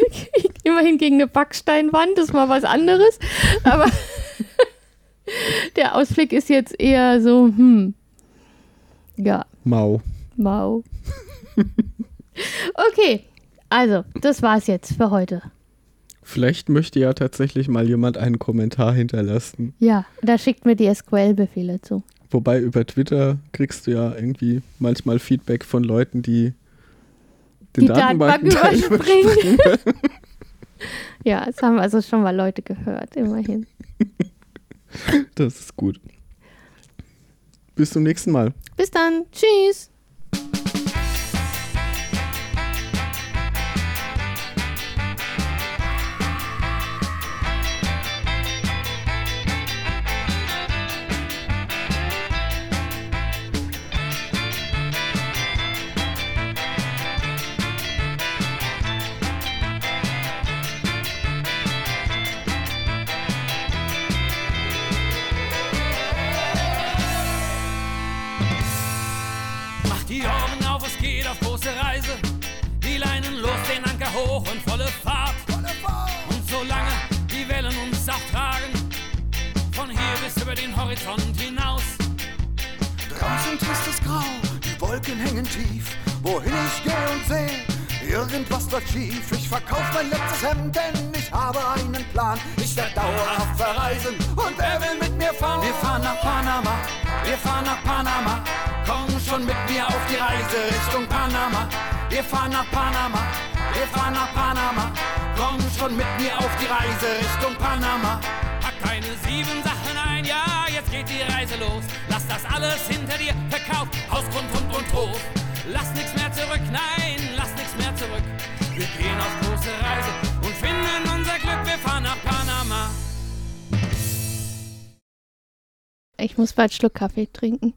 (laughs) Immerhin gegen eine Backsteinwand, das ist mal was anderes. Aber (laughs) der Ausblick ist jetzt eher so, hm, ja. Mau. Mau. okay, also, das war's jetzt für heute. Vielleicht möchte ja tatsächlich mal jemand einen Kommentar hinterlassen. Ja, da schickt mir die SQL-Befehle zu. Wobei über Twitter kriegst du ja irgendwie manchmal Feedback von Leuten, die den die Datenbanken überspringen. (laughs) ja, es haben also schon mal Leute gehört, immerhin. Das ist gut. Bis zum nächsten Mal. Bis dann. Tschüss. Horizont hinaus. Draußen tristes Grau, die Wolken hängen tief. Wohin ich gehe und sehe, Irgendwas läuft schief, ich verkauf mein letztes Hemd, denn ich habe einen Plan. Ich werde dauerhaft verreisen und wer will mit mir fahren? Wir fahren nach Panama, wir fahren nach Panama. Komm schon mit mir auf die Reise Richtung Panama. Wir fahren nach Panama, wir fahren nach Panama. Komm schon mit mir auf die Reise Richtung Panama. Pack deine sieben Sachen ein, ja, jetzt geht die Reise los. Lass das alles hinter dir, verkauf Haus, Grund, Hund und Hof. Lass nichts mehr zurück, nein, lass nichts mehr zurück. Wir gehen auf große Reise und finden unser Glück, wir fahren nach Panama. Ich muss bald Schluck Kaffee trinken.